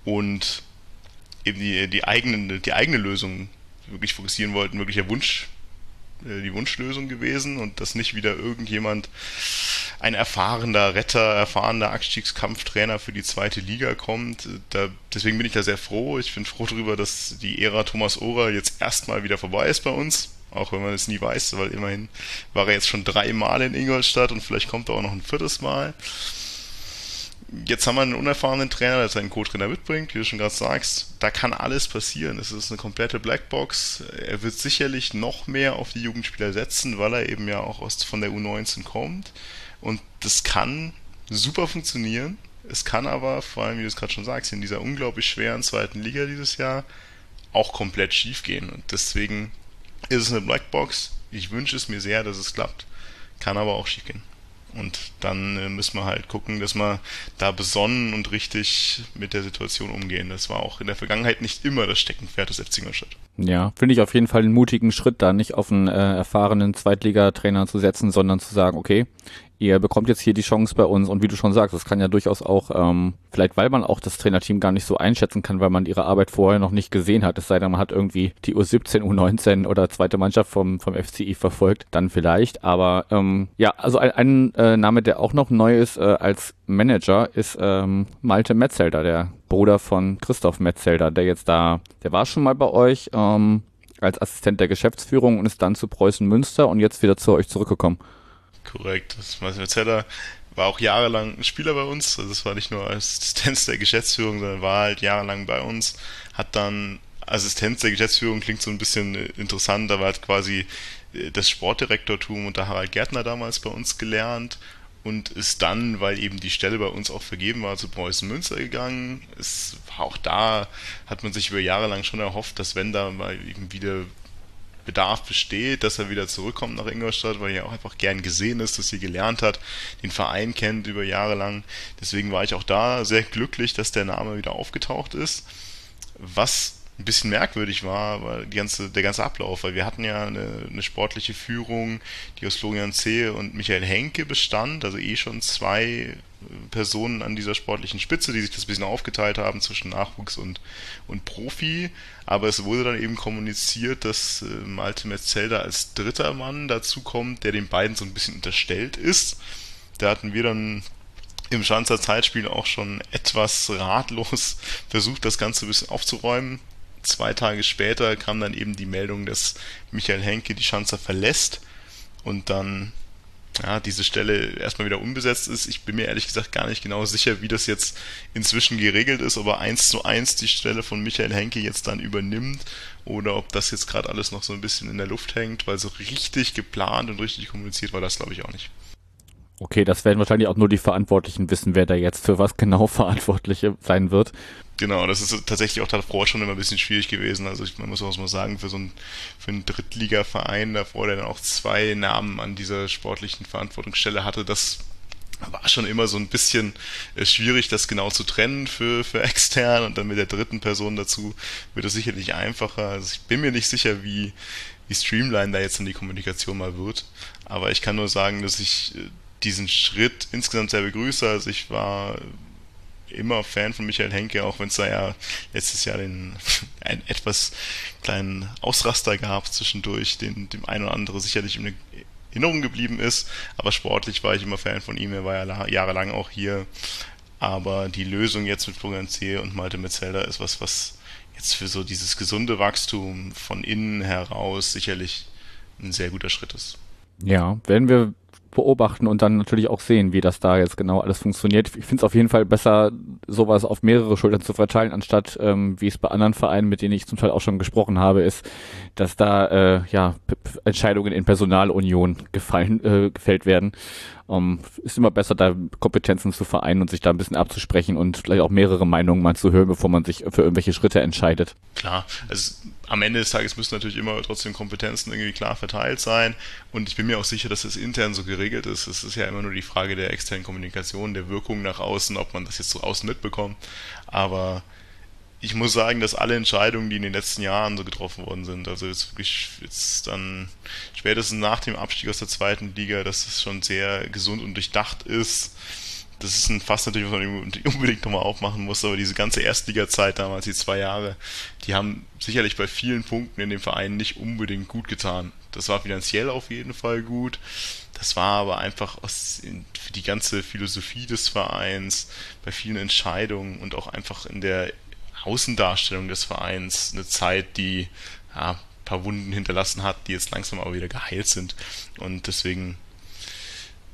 und eben die, die, eigene, die eigene Lösung wirklich fokussieren wollten, wirklich der Wunsch, die Wunschlösung gewesen und dass nicht wieder irgendjemand, ein erfahrener Retter, erfahrener Abstiegskampftrainer für die zweite Liga kommt. Da, deswegen bin ich da sehr froh. Ich bin froh darüber, dass die Ära Thomas Ohrer jetzt erstmal wieder vorbei ist bei uns. Auch wenn man es nie weiß, weil immerhin war er jetzt schon dreimal in Ingolstadt und vielleicht kommt er auch noch ein viertes Mal jetzt haben wir einen unerfahrenen Trainer, der seinen Co-Trainer mitbringt, wie du schon gerade sagst. Da kann alles passieren. Es ist eine komplette Blackbox. Er wird sicherlich noch mehr auf die Jugendspieler setzen, weil er eben ja auch aus, von der U19 kommt. Und das kann super funktionieren. Es kann aber, vor allem wie du es gerade schon sagst, in dieser unglaublich schweren zweiten Liga dieses Jahr auch komplett schief gehen. Und deswegen ist es eine Blackbox. Ich wünsche es mir sehr, dass es klappt. Kann aber auch schief gehen. Und dann äh, müssen wir halt gucken, dass wir da besonnen und richtig mit der Situation umgehen. Das war auch in der Vergangenheit nicht immer das Steckenpferd des FC Ingolstadt. Ja, finde ich auf jeden Fall einen mutigen Schritt, da nicht auf einen äh, erfahrenen Zweitligatrainer zu setzen, sondern zu sagen, okay, ihr bekommt jetzt hier die Chance bei uns. Und wie du schon sagst, das kann ja durchaus auch, ähm, vielleicht weil man auch das Trainerteam gar nicht so einschätzen kann, weil man ihre Arbeit vorher noch nicht gesehen hat, es sei denn, man hat irgendwie die U17, U19 oder zweite Mannschaft vom, vom FCI verfolgt, dann vielleicht, aber ähm, ja, also ein, ein äh, Name, der auch noch neu ist äh, als Manager, ist ähm, Malte Metzelder, der Bruder von Christoph Metzelder, der jetzt da, der war schon mal bei euch ähm, als Assistent der Geschäftsführung und ist dann zu Preußen Münster und jetzt wieder zu euch zurückgekommen. Korrekt. Das Marcel Zeller war auch jahrelang ein Spieler bei uns. Also das war nicht nur Assistenz der Geschäftsführung, sondern war halt jahrelang bei uns. Hat dann Assistenz der Geschäftsführung klingt so ein bisschen interessant, aber hat quasi äh, das Sportdirektortum unter Harald Gärtner damals bei uns gelernt und ist dann, weil eben die Stelle bei uns auch vergeben war, zu Preußen Münster gegangen. Es war auch da, hat man sich über Jahre lang schon erhofft, dass wenn da mal eben wieder Bedarf besteht, dass er wieder zurückkommt nach Ingolstadt, weil er auch einfach gern gesehen ist, dass er gelernt hat, den Verein kennt über Jahre lang. Deswegen war ich auch da sehr glücklich, dass der Name wieder aufgetaucht ist. Was ein bisschen merkwürdig war, war die ganze, der ganze Ablauf, weil wir hatten ja eine, eine sportliche Führung, die aus Florian Zehe und Michael Henke bestand, also eh schon zwei Personen an dieser sportlichen Spitze, die sich das ein bisschen aufgeteilt haben zwischen Nachwuchs und, und Profi. Aber es wurde dann eben kommuniziert, dass äh, Malte Metzelder als dritter Mann dazu kommt, der den beiden so ein bisschen unterstellt ist. Da hatten wir dann im Schanzer Zeitspiel auch schon etwas ratlos versucht, das Ganze ein bisschen aufzuräumen. Zwei Tage später kam dann eben die Meldung, dass Michael Henke die Schanzer verlässt und dann ja, diese Stelle erstmal wieder unbesetzt ist. Ich bin mir ehrlich gesagt gar nicht genau sicher, wie das jetzt inzwischen geregelt ist, ob er eins zu eins die Stelle von Michael Henke jetzt dann übernimmt oder ob das jetzt gerade alles noch so ein bisschen in der Luft hängt, weil so richtig geplant und richtig kommuniziert war das, glaube ich, auch nicht. Okay, das werden wahrscheinlich auch nur die Verantwortlichen wissen, wer da jetzt für was genau verantwortlich sein wird. Genau, das ist tatsächlich auch davor schon immer ein bisschen schwierig gewesen. Also ich, man muss auch mal sagen, für so einen, für einen Drittliga-Verein davor, der dann auch zwei Namen an dieser sportlichen Verantwortungsstelle hatte, das war schon immer so ein bisschen äh, schwierig, das genau zu trennen für, für extern und dann mit der dritten Person dazu wird es sicherlich einfacher. Also ich bin mir nicht sicher, wie, wie Streamline da jetzt in die Kommunikation mal wird. Aber ich kann nur sagen, dass ich äh, diesen Schritt insgesamt sehr begrüße. Also ich war immer Fan von Michael Henke, auch wenn es da ja letztes Jahr den einen etwas kleinen Ausraster gab zwischendurch, den dem ein oder andere sicherlich in Erinnerung geblieben ist. Aber sportlich war ich immer Fan von ihm. Er war ja jahrelang auch hier. Aber die Lösung jetzt mit Florian C. und Malte Metzelder ist was, was jetzt für so dieses gesunde Wachstum von innen heraus sicherlich ein sehr guter Schritt ist. Ja, werden wir beobachten und dann natürlich auch sehen, wie das da jetzt genau alles funktioniert. Ich finde es auf jeden Fall besser, sowas auf mehrere Schultern zu verteilen, anstatt, ähm, wie es bei anderen Vereinen, mit denen ich zum Teil auch schon gesprochen habe, ist, dass da äh, ja Entscheidungen in Personalunion gefallen, äh, gefällt werden. Um, ist immer besser, da Kompetenzen zu vereinen und sich da ein bisschen abzusprechen und vielleicht auch mehrere Meinungen mal zu hören, bevor man sich für irgendwelche Schritte entscheidet. Klar, also am Ende des Tages müssen natürlich immer trotzdem Kompetenzen irgendwie klar verteilt sein. Und ich bin mir auch sicher, dass das intern so geregelt ist. Es ist ja immer nur die Frage der externen Kommunikation, der Wirkung nach außen, ob man das jetzt so außen mitbekommt. Aber ich muss sagen, dass alle Entscheidungen, die in den letzten Jahren so getroffen worden sind, also jetzt wirklich jetzt dann spätestens nach dem Abstieg aus der zweiten Liga, dass es schon sehr gesund und durchdacht ist das ist ein Fass natürlich, was man unbedingt nochmal aufmachen muss, aber diese ganze Erstliga-Zeit damals, die zwei Jahre, die haben sicherlich bei vielen Punkten in dem Verein nicht unbedingt gut getan. Das war finanziell auf jeden Fall gut. Das war aber einfach aus, für die ganze Philosophie des Vereins, bei vielen Entscheidungen und auch einfach in der Außendarstellung des Vereins eine Zeit, die ja, ein paar Wunden hinterlassen hat, die jetzt langsam aber wieder geheilt sind. Und deswegen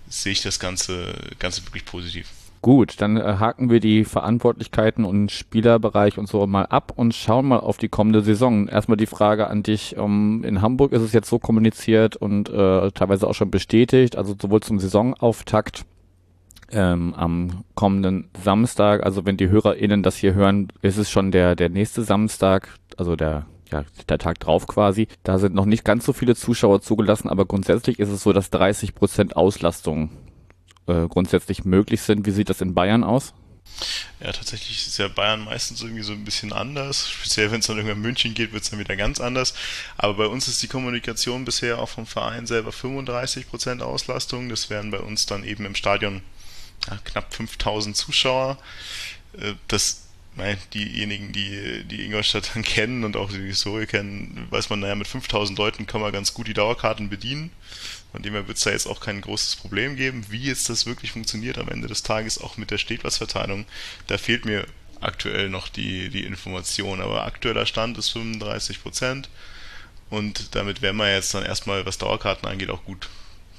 sehe ich das Ganze, Ganze wirklich positiv. Gut, dann äh, haken wir die Verantwortlichkeiten und Spielerbereich und so mal ab und schauen mal auf die kommende Saison. Erstmal die Frage an dich. Um, ähm, in Hamburg ist es jetzt so kommuniziert und äh, teilweise auch schon bestätigt, also sowohl zum Saisonauftakt ähm, am kommenden Samstag, also wenn die HörerInnen das hier hören, ist es schon der, der nächste Samstag, also der ja, der Tag drauf quasi. Da sind noch nicht ganz so viele Zuschauer zugelassen, aber grundsätzlich ist es so, dass 30 Prozent Auslastung äh, grundsätzlich möglich sind. Wie sieht das in Bayern aus? Ja, tatsächlich ist ja Bayern meistens irgendwie so ein bisschen anders. Speziell wenn es dann irgendwann München geht, wird es dann wieder ganz anders. Aber bei uns ist die Kommunikation bisher auch vom Verein selber 35% Auslastung. Das wären bei uns dann eben im Stadion ja, knapp 5000 Zuschauer. Äh, das Nein, diejenigen, die die Ingolstadt dann kennen und auch die Historie kennen, weiß man, naja, mit 5000 Leuten kann man ganz gut die Dauerkarten bedienen. Von dem her wird es da jetzt auch kein großes Problem geben. Wie jetzt das wirklich funktioniert am Ende des Tages, auch mit der Stehplatzverteilung, da fehlt mir aktuell noch die, die Information. Aber aktueller Stand ist 35 Prozent. Und damit werden wir jetzt dann erstmal, was Dauerkarten angeht, auch gut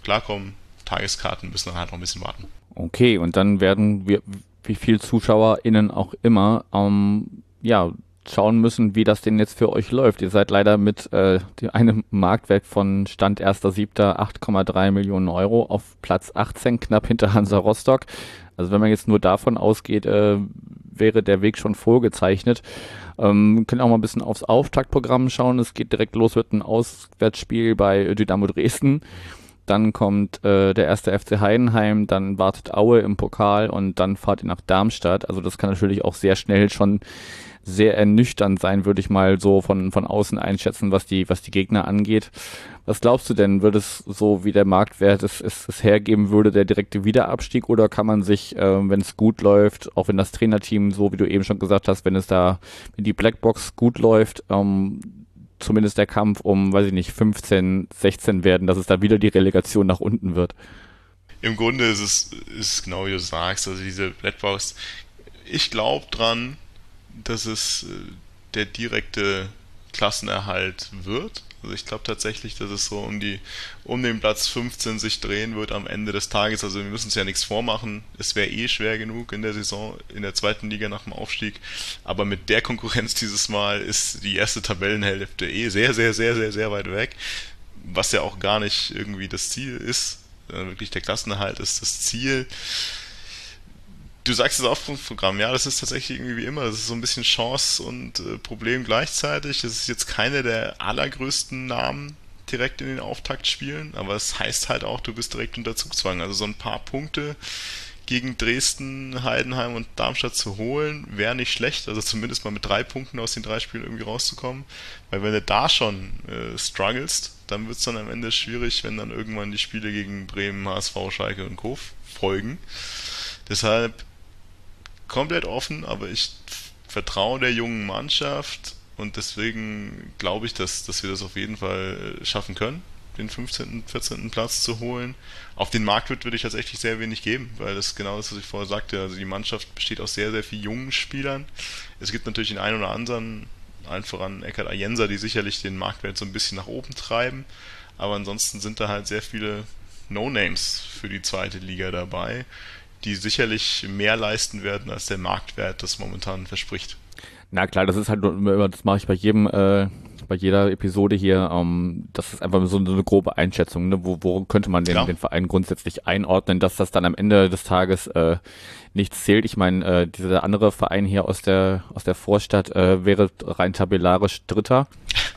klarkommen. Tageskarten müssen dann halt noch ein bisschen warten. Okay, und dann werden wir, wie viel ZuschauerInnen auch immer, ähm, ja, schauen müssen, wie das denn jetzt für euch läuft. Ihr seid leider mit äh, einem Marktwert von Stand 1.7. 8,3 Millionen Euro auf Platz 18, knapp hinter Hansa Rostock. Also wenn man jetzt nur davon ausgeht, äh, wäre der Weg schon vorgezeichnet. Ähm, können auch mal ein bisschen aufs Auftaktprogramm schauen. Es geht direkt los mit einem Auswärtsspiel bei Dynamo Dresden. Dann kommt äh, der erste FC Heidenheim, dann wartet Aue im Pokal und dann fahrt ihr nach Darmstadt. Also das kann natürlich auch sehr schnell schon sehr ernüchternd sein, würde ich mal so von, von außen einschätzen, was die, was die Gegner angeht. Was glaubst du denn, wird es so, wie der Marktwert es, es, es hergeben würde, der direkte Wiederabstieg oder kann man sich, äh, wenn es gut läuft, auch wenn das Trainerteam, so wie du eben schon gesagt hast, wenn es da, wenn die Blackbox gut läuft, ähm, zumindest der Kampf um, weiß ich nicht, 15, 16 werden, dass es da wieder die Relegation nach unten wird? Im Grunde ist es ist genau wie du sagst, also diese Blackbox, ich glaube dran, dass es äh, der direkte Klassenerhalt wird. Also ich glaube tatsächlich, dass es so um die um den Platz 15 sich drehen wird am Ende des Tages. Also wir müssen uns ja nichts vormachen. Es wäre eh schwer genug in der Saison in der zweiten Liga nach dem Aufstieg. Aber mit der Konkurrenz dieses Mal ist die erste Tabellenhälfte eh sehr, sehr, sehr, sehr, sehr weit weg. Was ja auch gar nicht irgendwie das Ziel ist. Wirklich der Klassenerhalt ist das Ziel du sagst es Aufrufprogramm, ja, das ist tatsächlich irgendwie wie immer. Das ist so ein bisschen Chance und äh, Problem gleichzeitig. Es ist jetzt keine der allergrößten Namen direkt in den Auftakt spielen, aber es heißt halt auch, du bist direkt unter Zugzwang. Also so ein paar Punkte gegen Dresden, Heidenheim und Darmstadt zu holen, wäre nicht schlecht. Also zumindest mal mit drei Punkten aus den drei Spielen irgendwie rauszukommen. Weil wenn du da schon äh, strugglest, dann wird es dann am Ende schwierig, wenn dann irgendwann die Spiele gegen Bremen, HSV, Schalke und Co. folgen. Deshalb komplett offen, aber ich vertraue der jungen Mannschaft und deswegen glaube ich, dass, dass wir das auf jeden Fall äh, schaffen können, den 15., 14. Platz zu holen. Auf den Marktwert würde ich tatsächlich sehr wenig geben, weil das genau das, was ich vorher sagte. Also die Mannschaft besteht aus sehr, sehr vielen jungen Spielern. Es gibt natürlich den einen oder anderen, allen voran Eckhard Ayensa, die sicherlich den Marktwert so ein bisschen nach oben treiben. Aber ansonsten sind da halt sehr viele No-Names für die zweite Liga dabei die sicherlich mehr leisten werden, als der Marktwert das momentan verspricht. Na klar, das ist halt, das mache ich bei jedem, äh, bei jeder Episode hier, ähm, das ist einfach so, eine grobe Einschätzung, ne? wo, wo könnte man den, ja. den Verein grundsätzlich einordnen, dass das dann am Ende des Tages äh, nichts zählt. Ich meine, äh, dieser andere Verein hier aus der aus der Vorstadt äh, wäre rein tabellarisch Dritter.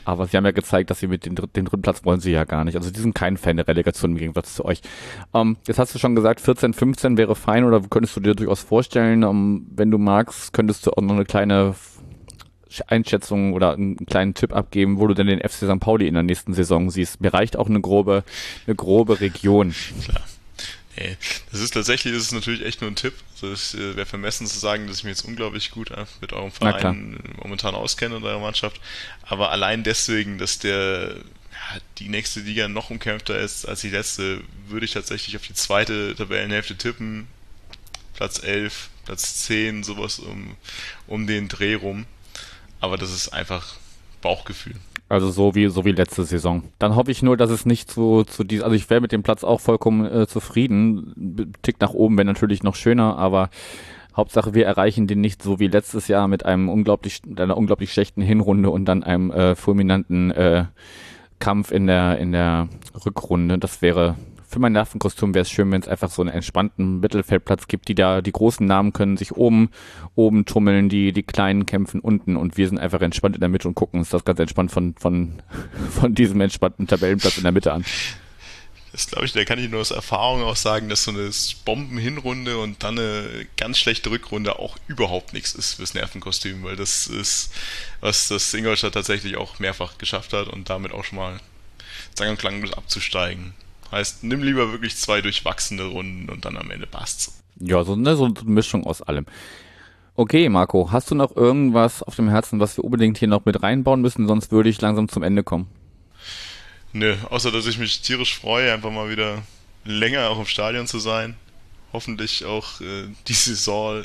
Aber sie haben ja gezeigt, dass sie mit den, den dritten Platz wollen sie ja gar nicht. Also die sind kein Fan der Relegation im Gegensatz zu euch. Ähm, jetzt hast du schon gesagt, 14, 15 wäre fein oder könntest du dir durchaus vorstellen, ähm, wenn du magst, könntest du auch noch eine kleine Einschätzung oder einen kleinen Tipp abgeben, wo du denn den FC St. Pauli in der nächsten Saison siehst. Mir reicht auch eine grobe, eine grobe Region. Klar. Nee, das ist tatsächlich, das ist natürlich echt nur ein Tipp. Also es äh, wäre vermessen zu sagen, dass ich mich jetzt unglaublich gut äh, mit eurem Verein momentan auskenne und eurer Mannschaft. Aber allein deswegen, dass der ja, die nächste Liga noch umkämpfter ist als die letzte, würde ich tatsächlich auf die zweite Tabellenhälfte tippen. Platz 11, Platz 10, sowas um, um den Dreh rum. Aber das ist einfach Bauchgefühl. Also so wie so wie letzte Saison. Dann hoffe ich nur, dass es nicht zu zu diesem, also ich wäre mit dem Platz auch vollkommen äh, zufrieden. Tick nach oben wäre natürlich noch schöner, aber Hauptsache wir erreichen den nicht so wie letztes Jahr mit einem unglaublich einer unglaublich schlechten Hinrunde und dann einem äh, fulminanten äh, Kampf in der in der Rückrunde. Das wäre für mein Nervenkostüm wäre es schön, wenn es einfach so einen entspannten Mittelfeldplatz gibt, die da, die großen Namen können sich oben, oben tummeln, die, die kleinen kämpfen unten und wir sind einfach entspannt in der Mitte und gucken uns das ganz entspannt von, von, von diesem entspannten Tabellenplatz in der Mitte an. Das glaube ich, da kann ich nur aus Erfahrung auch sagen, dass so eine Bombenhinrunde und dann eine ganz schlechte Rückrunde auch überhaupt nichts ist fürs Nervenkostüm, weil das ist, was das Ingolstadt tatsächlich auch mehrfach geschafft hat und damit auch schon mal sang- und klanglos abzusteigen. Heißt, nimm lieber wirklich zwei durchwachsene Runden und dann am Ende passt's. Ja, so, ne, so eine Mischung aus allem. Okay, Marco, hast du noch irgendwas auf dem Herzen, was wir unbedingt hier noch mit reinbauen müssen? Sonst würde ich langsam zum Ende kommen. Nö, außer dass ich mich tierisch freue, einfach mal wieder länger auch im Stadion zu sein. Hoffentlich auch äh, die Saison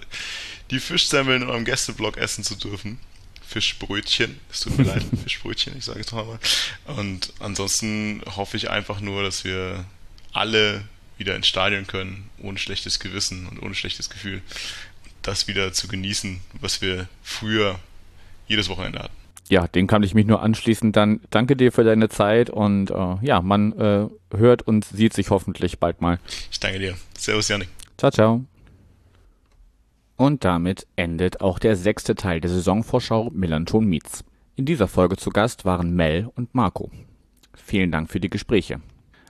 die Fischsemmeln in eurem Gästeblock essen zu dürfen. Fischbrötchen. Es tut mir leid, Fischbrötchen, ich sage es nochmal. Und ansonsten hoffe ich einfach nur, dass wir alle wieder ins Stadion können, ohne schlechtes Gewissen und ohne schlechtes Gefühl. Das wieder zu genießen, was wir früher jedes Wochenende hatten. Ja, dem kann ich mich nur anschließen. Dann danke dir für deine Zeit und äh, ja, man äh, hört und sieht sich hoffentlich bald mal. Ich danke dir. Servus, Janik. Ciao, ciao. Und damit endet auch der sechste Teil der Saisonvorschau Millanton Meets. In dieser Folge zu Gast waren Mel und Marco. Vielen Dank für die Gespräche.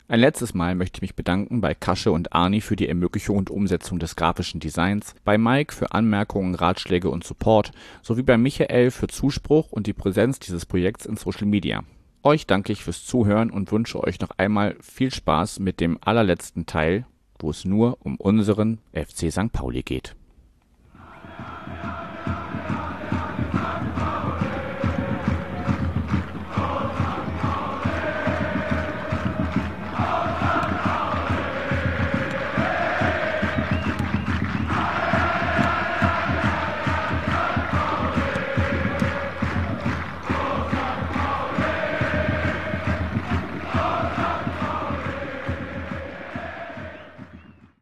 Ein letztes Mal möchte ich mich bedanken bei Kasche und Arni für die Ermöglichung und Umsetzung des grafischen Designs, bei Mike für Anmerkungen, Ratschläge und Support sowie bei Michael für Zuspruch und die Präsenz dieses Projekts in Social Media. Euch danke ich fürs Zuhören und wünsche euch noch einmal viel Spaß mit dem allerletzten Teil, wo es nur um unseren FC St. Pauli geht.